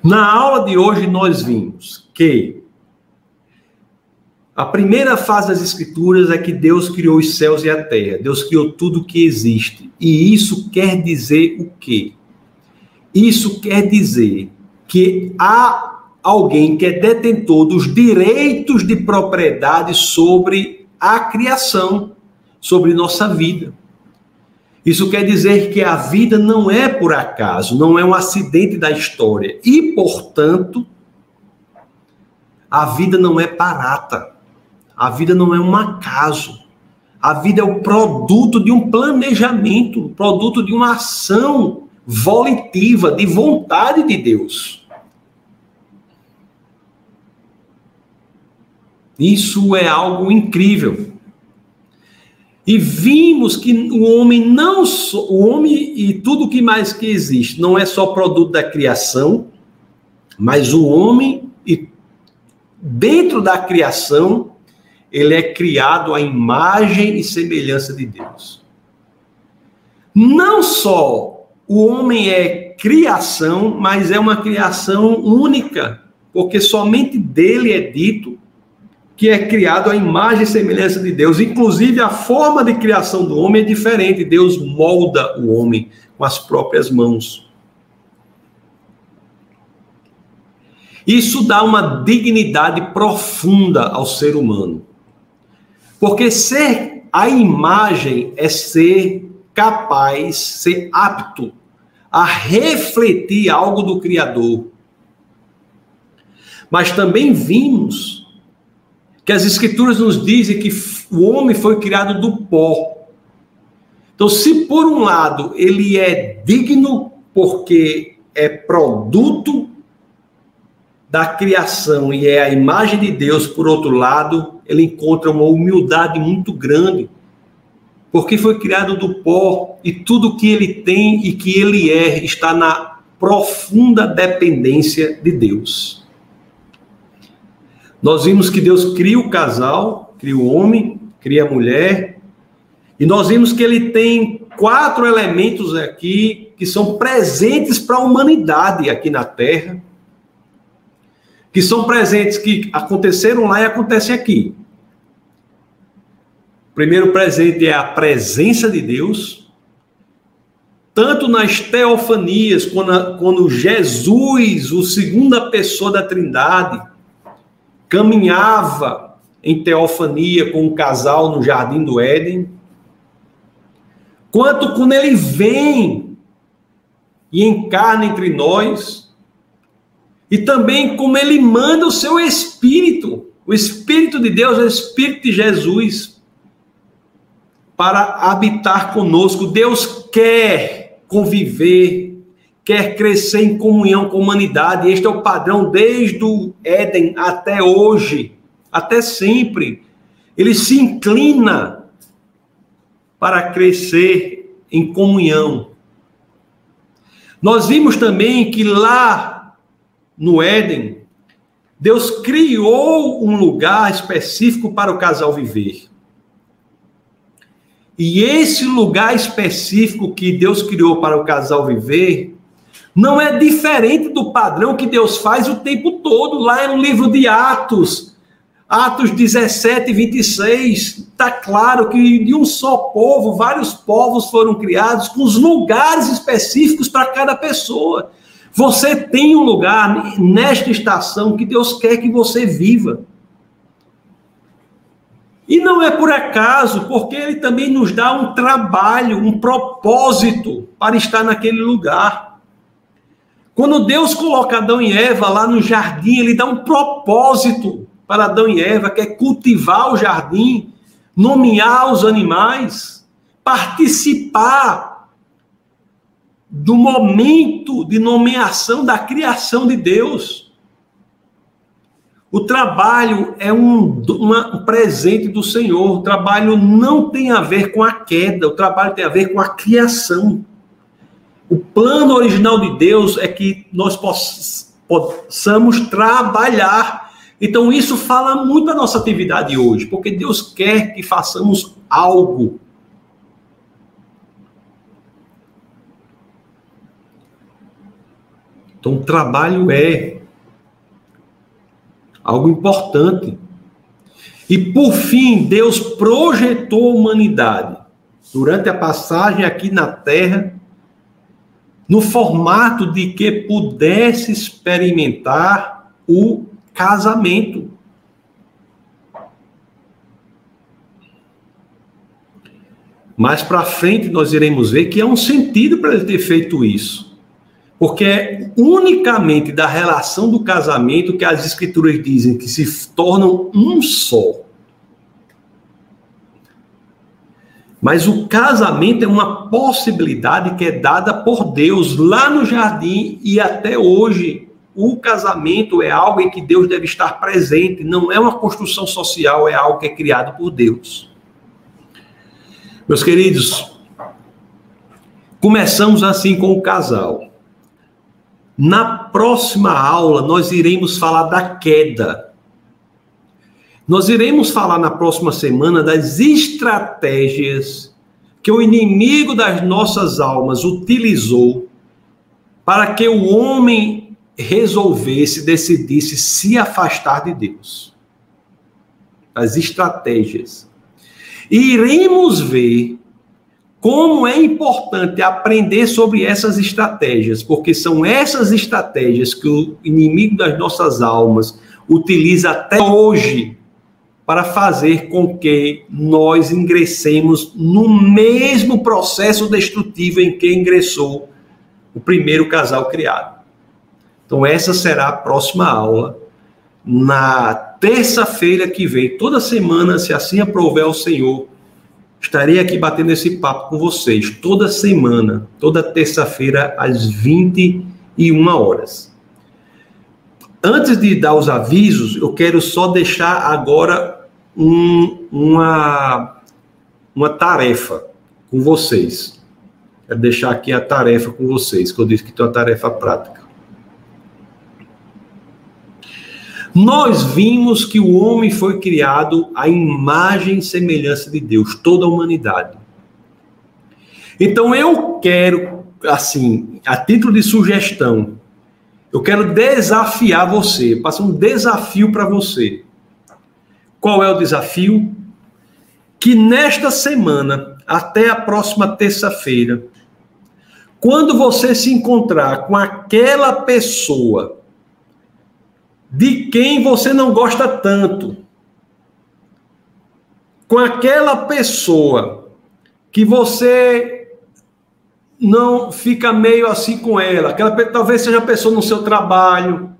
A: Na aula de hoje, nós vimos que a primeira fase das Escrituras é que Deus criou os céus e a terra. Deus criou tudo que existe. E isso quer dizer o quê? Isso quer dizer que há alguém que é detentor dos direitos de propriedade sobre a criação, sobre nossa vida. Isso quer dizer que a vida não é por acaso, não é um acidente da história. E, portanto, a vida não é barata. A vida não é um acaso. A vida é o produto de um planejamento, produto de uma ação volitiva, de vontade de Deus. Isso é algo incrível. E vimos que o homem não o homem e tudo que mais que existe não é só produto da criação, mas o homem e dentro da criação ele é criado à imagem e semelhança de Deus. Não só o homem é criação, mas é uma criação única, porque somente dele é dito que é criado à imagem e semelhança de Deus. Inclusive, a forma de criação do homem é diferente. Deus molda o homem com as próprias mãos. Isso dá uma dignidade profunda ao ser humano. Porque ser a imagem é ser capaz, ser apto a refletir algo do Criador. Mas também vimos que as Escrituras nos dizem que o homem foi criado do pó. Então, se por um lado ele é digno porque é produto da criação e é a imagem de Deus, por outro lado, ele encontra uma humildade muito grande, porque foi criado do pó e tudo que ele tem e que ele é está na profunda dependência de Deus. Nós vimos que Deus cria o casal, cria o homem, cria a mulher, e nós vimos que ele tem quatro elementos aqui que são presentes para a humanidade aqui na Terra, que são presentes que aconteceram lá e acontecem aqui. O primeiro presente é a presença de Deus, tanto nas teofanias, quando, quando Jesus, o segunda pessoa da Trindade, caminhava em teofania com um casal no jardim do Éden, quanto quando ele vem e encarna entre nós, e também como ele manda o seu Espírito, o Espírito de Deus, o Espírito de Jesus, para habitar conosco. Deus quer conviver, quer crescer em comunhão com a humanidade. Este é o padrão desde o Éden até hoje, até sempre. Ele se inclina para crescer em comunhão. Nós vimos também que lá no Éden, Deus criou um lugar específico para o casal viver. E esse lugar específico que Deus criou para o casal viver não é diferente do padrão que Deus faz o tempo todo lá no livro de Atos. Atos 17 e 26, está claro que de um só povo, vários povos foram criados com os lugares específicos para cada pessoa. Você tem um lugar nesta estação que Deus quer que você viva. E não é por acaso, porque Ele também nos dá um trabalho, um propósito para estar naquele lugar. Quando Deus coloca Adão e Eva lá no jardim, Ele dá um propósito para Adão e Eva, que é cultivar o jardim, nomear os animais, participar do momento de nomeação da criação de Deus. O trabalho é um, uma, um presente do Senhor. O trabalho não tem a ver com a queda, o trabalho tem a ver com a criação. O plano original de Deus é que nós possamos trabalhar então, isso fala muito da nossa atividade hoje, porque Deus quer que façamos algo. Então, trabalho é algo importante. E, por fim, Deus projetou a humanidade durante a passagem aqui na Terra no formato de que pudesse experimentar o casamento. Mais para frente nós iremos ver que há um sentido para ele ter feito isso. Porque é unicamente da relação do casamento que as escrituras dizem que se tornam um só. Mas o casamento é uma possibilidade que é dada por Deus lá no jardim e até hoje o casamento é algo em que Deus deve estar presente, não é uma construção social, é algo que é criado por Deus. Meus queridos, começamos assim com o casal. Na próxima aula, nós iremos falar da queda. Nós iremos falar na próxima semana das estratégias que o inimigo das nossas almas utilizou para que o homem resolvesse, decidisse se afastar de Deus. As estratégias. E iremos ver como é importante aprender sobre essas estratégias, porque são essas estratégias que o inimigo das nossas almas utiliza até hoje para fazer com que nós ingressemos no mesmo processo destrutivo em que ingressou o primeiro casal criado. Então, essa será a próxima aula, na terça-feira que vem, toda semana, se assim aprover o Senhor, estarei aqui batendo esse papo com vocês, toda semana, toda terça-feira, às 21 horas. Antes de dar os avisos, eu quero só deixar agora um, uma, uma tarefa com vocês. Quero deixar aqui a tarefa com vocês, que eu disse que tem uma tarefa prática. Nós vimos que o homem foi criado à imagem e semelhança de Deus, toda a humanidade. Então eu quero, assim, a título de sugestão, eu quero desafiar você, passar um desafio para você. Qual é o desafio? Que nesta semana, até a próxima terça-feira, quando você se encontrar com aquela pessoa de quem você não gosta tanto, com aquela pessoa que você não fica meio assim com ela, aquela talvez seja a pessoa no seu trabalho,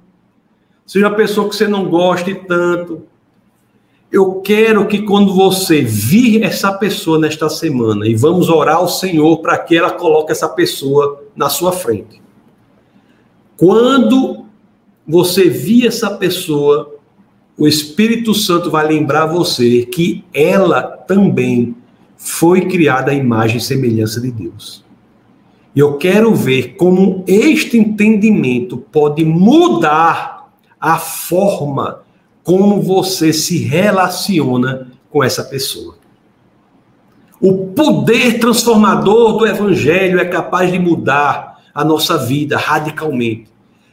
A: seja a pessoa que você não goste tanto, eu quero que quando você vir essa pessoa nesta semana, e vamos orar ao Senhor para que ela coloque essa pessoa na sua frente. Quando você vir essa pessoa, o Espírito Santo vai lembrar você que ela também foi criada à imagem e semelhança de Deus. E eu quero ver como este entendimento pode mudar a forma como você se relaciona com essa pessoa. O poder transformador do Evangelho é capaz de mudar a nossa vida radicalmente.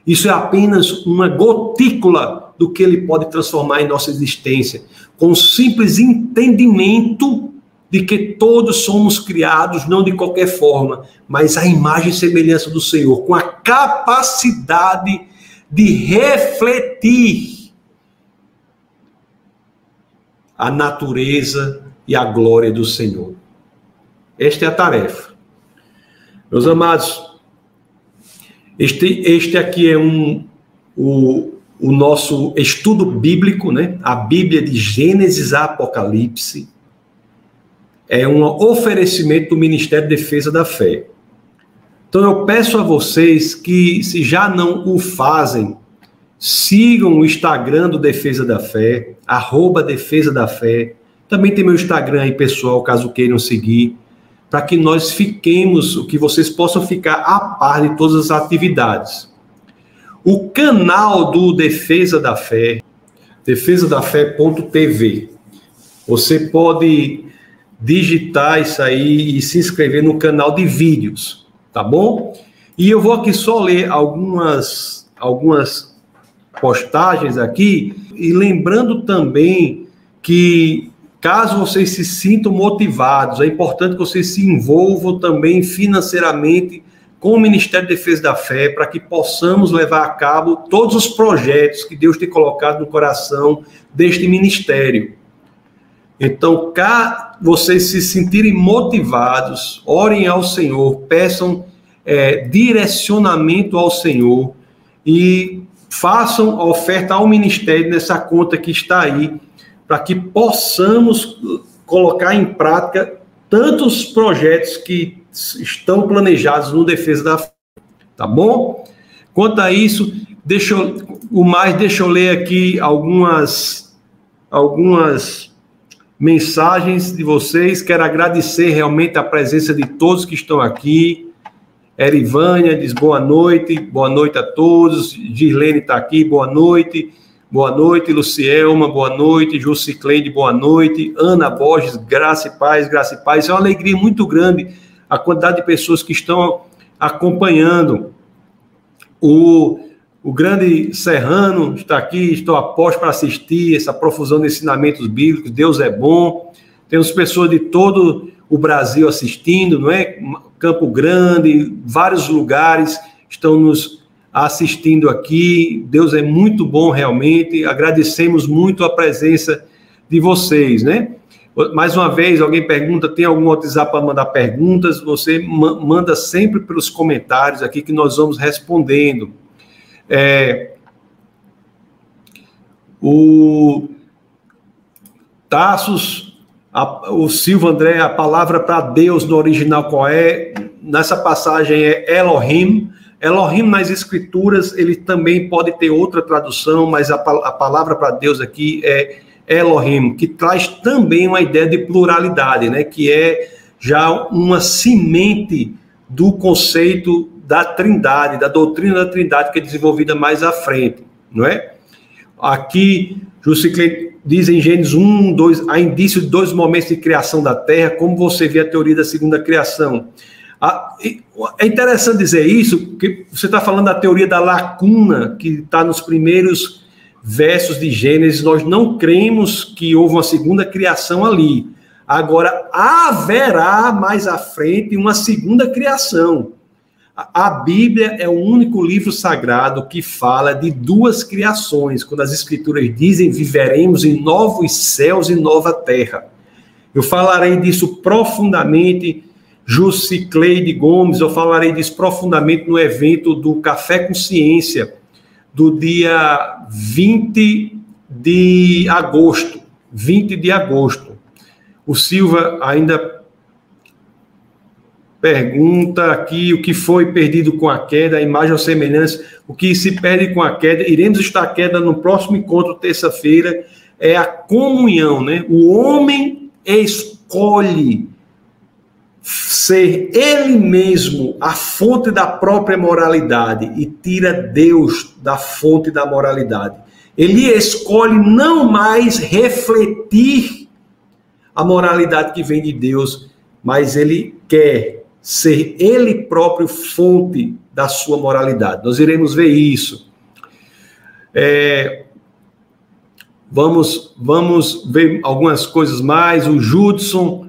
A: Isso é apenas uma gotícula do que ele pode transformar em nossa existência, com o simples entendimento de que todos somos criados não de qualquer forma, mas à imagem e semelhança do Senhor, com a capacidade de refletir a natureza e a glória do Senhor. Esta é a tarefa. Meus amados, este, este aqui é um, o, o nosso estudo bíblico, né? A Bíblia de Gênesis a Apocalipse é um oferecimento do Ministério de Defesa da Fé. Então eu peço a vocês que, se já não o fazem, Sigam o Instagram do Defesa da Fé, arroba Defesa da Fé. Também tem meu Instagram aí, pessoal, caso queiram seguir, para que nós fiquemos, que vocês possam ficar a par de todas as atividades. O canal do Defesa da Fé, defesadafé.tv. Você pode digitar isso aí e se inscrever no canal de vídeos, tá bom? E eu vou aqui só ler algumas algumas postagens aqui e lembrando também que caso vocês se sintam motivados, é importante que vocês se envolvam também financeiramente com o Ministério de Defesa da Fé para que possamos levar a cabo todos os projetos que Deus tem colocado no coração deste ministério. Então, cá vocês se sentirem motivados, orem ao Senhor, peçam é, direcionamento ao Senhor e façam a oferta ao ministério nessa conta que está aí, para que possamos colocar em prática tantos projetos que estão planejados no defesa da tá bom? Quanto a isso, deixa eu, o mais deixa eu ler aqui algumas algumas mensagens de vocês. Quero agradecer realmente a presença de todos que estão aqui. Erivânia diz boa noite, boa noite a todos. Girlene está aqui, boa noite. Boa noite, Lucielma, boa noite. Jucicleide, boa noite. Ana Borges, graça e paz, graça e paz. É uma alegria muito grande a quantidade de pessoas que estão acompanhando. O, o grande Serrano está aqui, estou após para assistir essa profusão de ensinamentos bíblicos. Deus é bom. Temos pessoas de todo o Brasil assistindo, não é? Campo Grande, vários lugares estão nos assistindo aqui. Deus é muito bom realmente. Agradecemos muito a presença de vocês, né? Mais uma vez, alguém pergunta, tem algum WhatsApp para mandar perguntas? Você manda sempre pelos comentários aqui que nós vamos respondendo. É, o Tassos a, o Silvio André, a palavra para Deus no original qual é? Nessa passagem é Elohim. Elohim nas escrituras, ele também pode ter outra tradução, mas a, a palavra para Deus aqui é Elohim, que traz também uma ideia de pluralidade, né? que é já uma semente do conceito da trindade, da doutrina da trindade que é desenvolvida mais à frente, não é? Aqui, Jusiclei diz em Gênesis 1, 2, há indício de dois momentos de criação da Terra, como você vê a teoria da segunda criação. É interessante dizer isso, porque você está falando da teoria da lacuna, que está nos primeiros versos de Gênesis. Nós não cremos que houve uma segunda criação ali. Agora, haverá mais à frente uma segunda criação. A Bíblia é o único livro sagrado que fala de duas criações, quando as Escrituras dizem viveremos em novos céus e nova terra. Eu falarei disso profundamente Jucicleide Gomes, eu falarei disso profundamente no evento do Café com Ciência, do dia 20 de agosto. 20 de agosto. O Silva ainda pergunta aqui o que foi perdido com a queda, a imagem ou semelhança, o que se perde com a queda. Iremos estar queda no próximo encontro, terça-feira, é a comunhão, né? O homem escolhe ser ele mesmo a fonte da própria moralidade e tira Deus da fonte da moralidade. Ele escolhe não mais refletir a moralidade que vem de Deus, mas ele quer ser ele próprio fonte da sua moralidade. Nós iremos ver isso. É, vamos, vamos ver algumas coisas mais. O Judson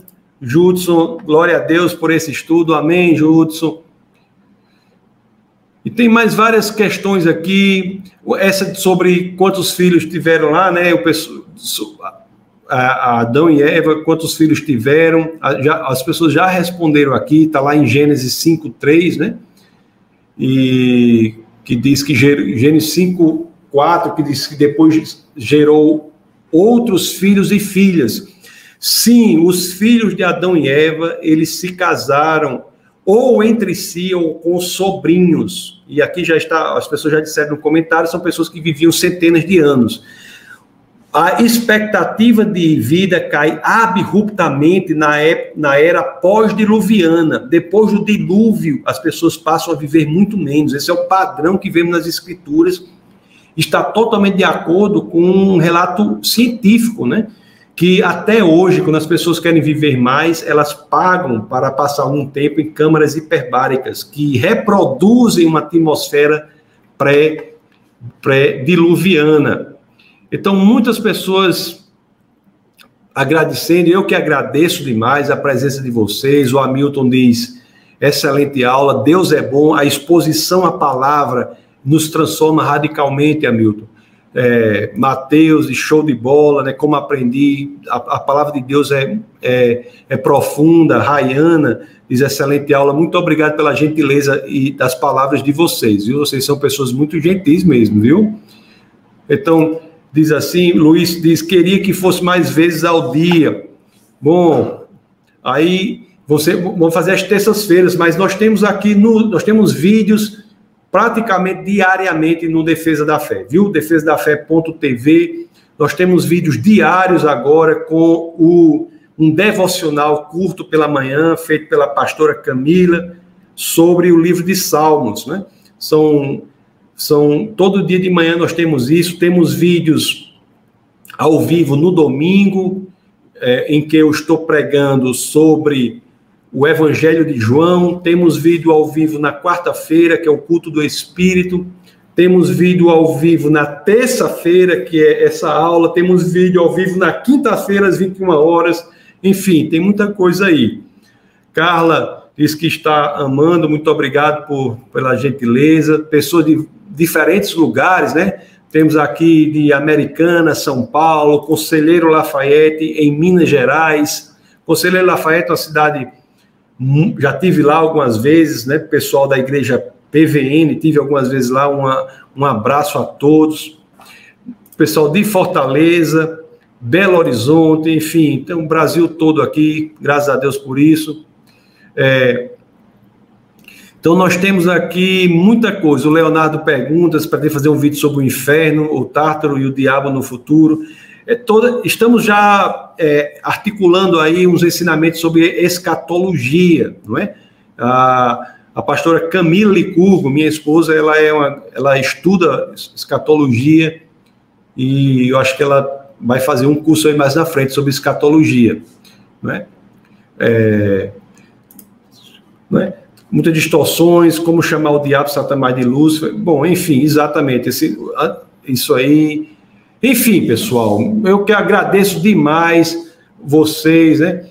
A: Judson, glória a Deus por esse estudo, amém, Judson. E tem mais várias questões aqui, essa sobre quantos filhos tiveram lá, né? O pessoal, a Adão e Eva, quantos filhos tiveram, já, as pessoas já responderam aqui, está lá em Gênesis 5, 3, né? E que diz que Gênesis 5, 4, que diz que depois gerou outros filhos e filhas. Sim, os filhos de Adão e Eva, eles se casaram ou entre si ou com sobrinhos. E aqui já está, as pessoas já disseram no comentário, são pessoas que viviam centenas de anos. A expectativa de vida cai abruptamente na, na era pós-diluviana. Depois do dilúvio, as pessoas passam a viver muito menos. Esse é o padrão que vemos nas escrituras. Está totalmente de acordo com um relato científico, né? que até hoje, quando as pessoas querem viver mais, elas pagam para passar algum tempo em câmaras hiperbáricas, que reproduzem uma atmosfera pré-diluviana. Pré então, muitas pessoas agradecendo, eu que agradeço demais a presença de vocês. O Hamilton diz: excelente aula, Deus é bom, a exposição à palavra nos transforma radicalmente, Hamilton é, Mateus e show de bola, né? Como aprendi, a, a palavra de Deus é, é, é, profunda. Rayana diz excelente aula. Muito obrigado pela gentileza e das palavras de vocês, viu? Vocês são pessoas muito gentis mesmo, viu? Então, diz assim, Luiz diz, queria que fosse mais vezes ao dia. Bom, aí você, vamos fazer as terças-feiras, mas nós temos aqui, no, nós temos vídeos praticamente diariamente no Defesa da Fé, viu? Defesa da Fé.tv. Nós temos vídeos diários agora com o, um devocional curto pela manhã, feito pela pastora Camila, sobre o livro de Salmos, né? São, são todo dia de manhã nós temos isso, temos vídeos ao vivo no domingo, é, em que eu estou pregando sobre o Evangelho de João, temos vídeo ao vivo na quarta-feira, que é o culto do Espírito, temos vídeo ao vivo na terça-feira, que é essa aula, temos vídeo ao vivo na quinta-feira, às 21 horas, enfim, tem muita coisa aí. Carla diz que está amando, muito obrigado por, pela gentileza, pessoas de diferentes lugares, né? Temos aqui de Americana, São Paulo, Conselheiro Lafayette, em Minas Gerais. Conselheiro Lafayette é uma cidade já tive lá algumas vezes, né? Pessoal da igreja PVN, tive algumas vezes lá. Uma, um abraço a todos. Pessoal de Fortaleza, Belo Horizonte, enfim, então o Brasil todo aqui, graças a Deus por isso. É, então nós temos aqui muita coisa. O Leonardo pergunta se pretende fazer um vídeo sobre o inferno, o Tártaro e o diabo no futuro. é toda, estamos já é, articulando aí uns ensinamentos sobre escatologia, não é? A, a pastora Camila Licurgo, minha esposa, ela é uma, ela estuda escatologia e eu acho que ela vai fazer um curso aí mais na frente sobre escatologia, não é? é, não é? Muitas distorções, como chamar o diabo, Satanás de Lúcifer. Bom, enfim, exatamente. Esse, isso aí. Enfim, pessoal, eu que agradeço demais vocês, né?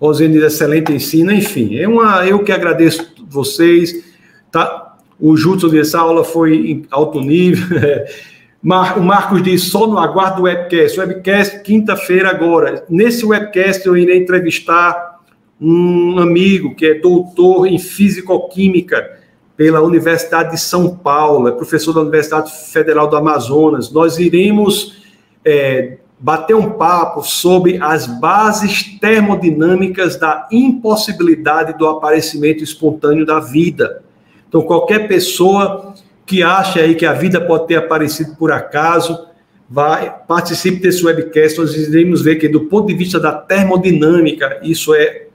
A: Rosane, excelente ensino, enfim. É uma, eu que agradeço vocês. Tá? O Jutsu dessa aula foi em alto nível. Mar, o Marcos diz, só no aguardo do webcast. Webcast, quinta-feira agora. Nesse webcast eu irei entrevistar um amigo que é doutor em Físico-Química pela Universidade de São Paulo, é professor da Universidade Federal do Amazonas. Nós iremos é, bater um papo sobre as bases termodinâmicas da impossibilidade do aparecimento espontâneo da vida. Então, qualquer pessoa que acha aí que a vida pode ter aparecido por acaso, vai participe desse webcast, nós iremos ver que do ponto de vista da termodinâmica, isso é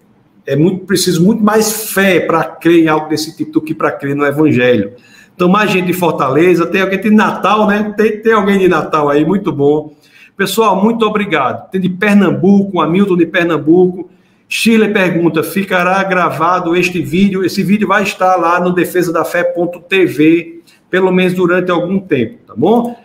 A: é muito preciso muito mais fé para crer em algo desse tipo do que para crer no evangelho. Então, mais gente de Fortaleza, tem alguém de Natal, né? Tem, tem alguém de Natal aí, muito bom. Pessoal, muito obrigado. Tem de Pernambuco, Hamilton de Pernambuco. Chile pergunta: ficará gravado este vídeo? Esse vídeo vai estar lá no defesa da fé.tv pelo menos durante algum tempo, tá bom?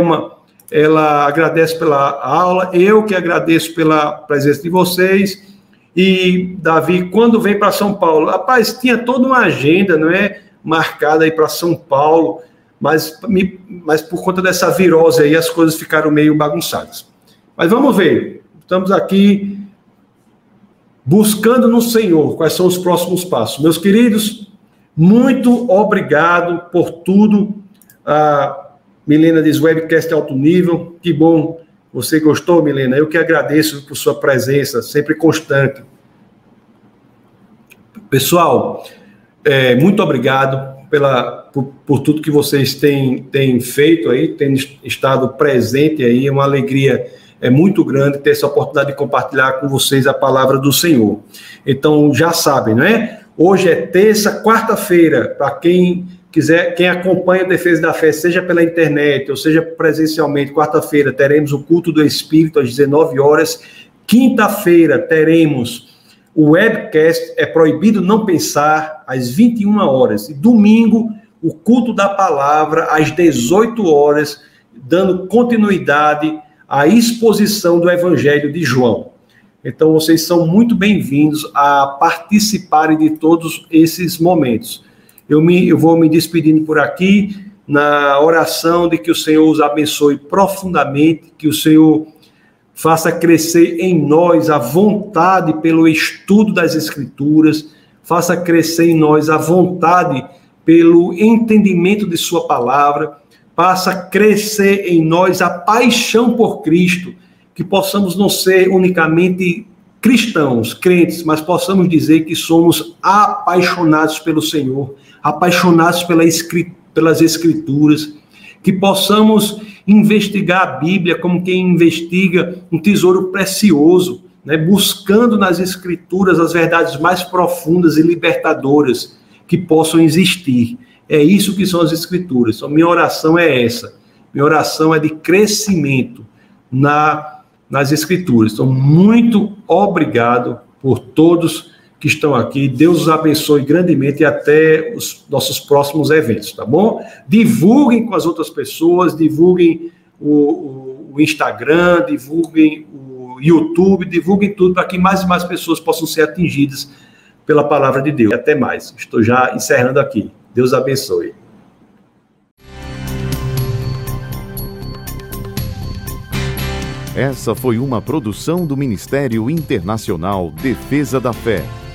A: Uma, ela agradece pela aula, eu que agradeço pela presença de vocês. E Davi, quando vem para São Paulo, rapaz, tinha toda uma agenda, não é, marcada aí para São Paulo, mas, me, mas por conta dessa virose aí as coisas ficaram meio bagunçadas. Mas vamos ver. Estamos aqui buscando no Senhor quais são os próximos passos. Meus queridos, muito obrigado por tudo. A Milena diz webcast alto nível. Que bom. Você gostou, Milena? Eu que agradeço por sua presença, sempre constante. Pessoal, é, muito obrigado pela, por, por, tudo que vocês têm, têm feito aí, têm estado presente aí. É uma alegria é muito grande ter essa oportunidade de compartilhar com vocês a palavra do Senhor. Então, já sabem, não é? Hoje é terça, quarta-feira, para quem quiser, quem acompanha a Defesa da Fé, seja pela internet ou seja presencialmente, quarta-feira teremos o culto do Espírito às 19 horas. Quinta-feira teremos o webcast É Proibido Não Pensar às 21 horas. E domingo, o culto da palavra às 18 horas, dando continuidade à exposição do Evangelho de João. Então, vocês são muito bem-vindos a participarem de todos esses momentos. Eu, me, eu vou me despedindo por aqui, na oração de que o Senhor os abençoe profundamente, que o Senhor faça crescer em nós a vontade pelo estudo das Escrituras, faça crescer em nós a vontade pelo entendimento de Sua palavra, faça crescer em nós a paixão por Cristo que possamos não ser unicamente cristãos, crentes, mas possamos dizer que somos apaixonados pelo Senhor, apaixonados pela pelas Escrituras, que possamos investigar a Bíblia como quem investiga um tesouro precioso, né, buscando nas Escrituras as verdades mais profundas e libertadoras que possam existir. É isso que são as Escrituras. Então, minha oração é essa. Minha oração é de crescimento na nas Escrituras. Então, muito obrigado por todos que estão aqui. Deus os abençoe grandemente e até os nossos próximos eventos, tá bom? Divulguem com as outras pessoas, divulguem o, o, Instagram, divulguem o YouTube, divulguem tudo para que mais e mais pessoas possam ser atingidas pela palavra de Deus. Até mais. Estou já encerrando aqui. Deus abençoe.
B: Essa foi uma produção do Ministério Internacional Defesa da Fé,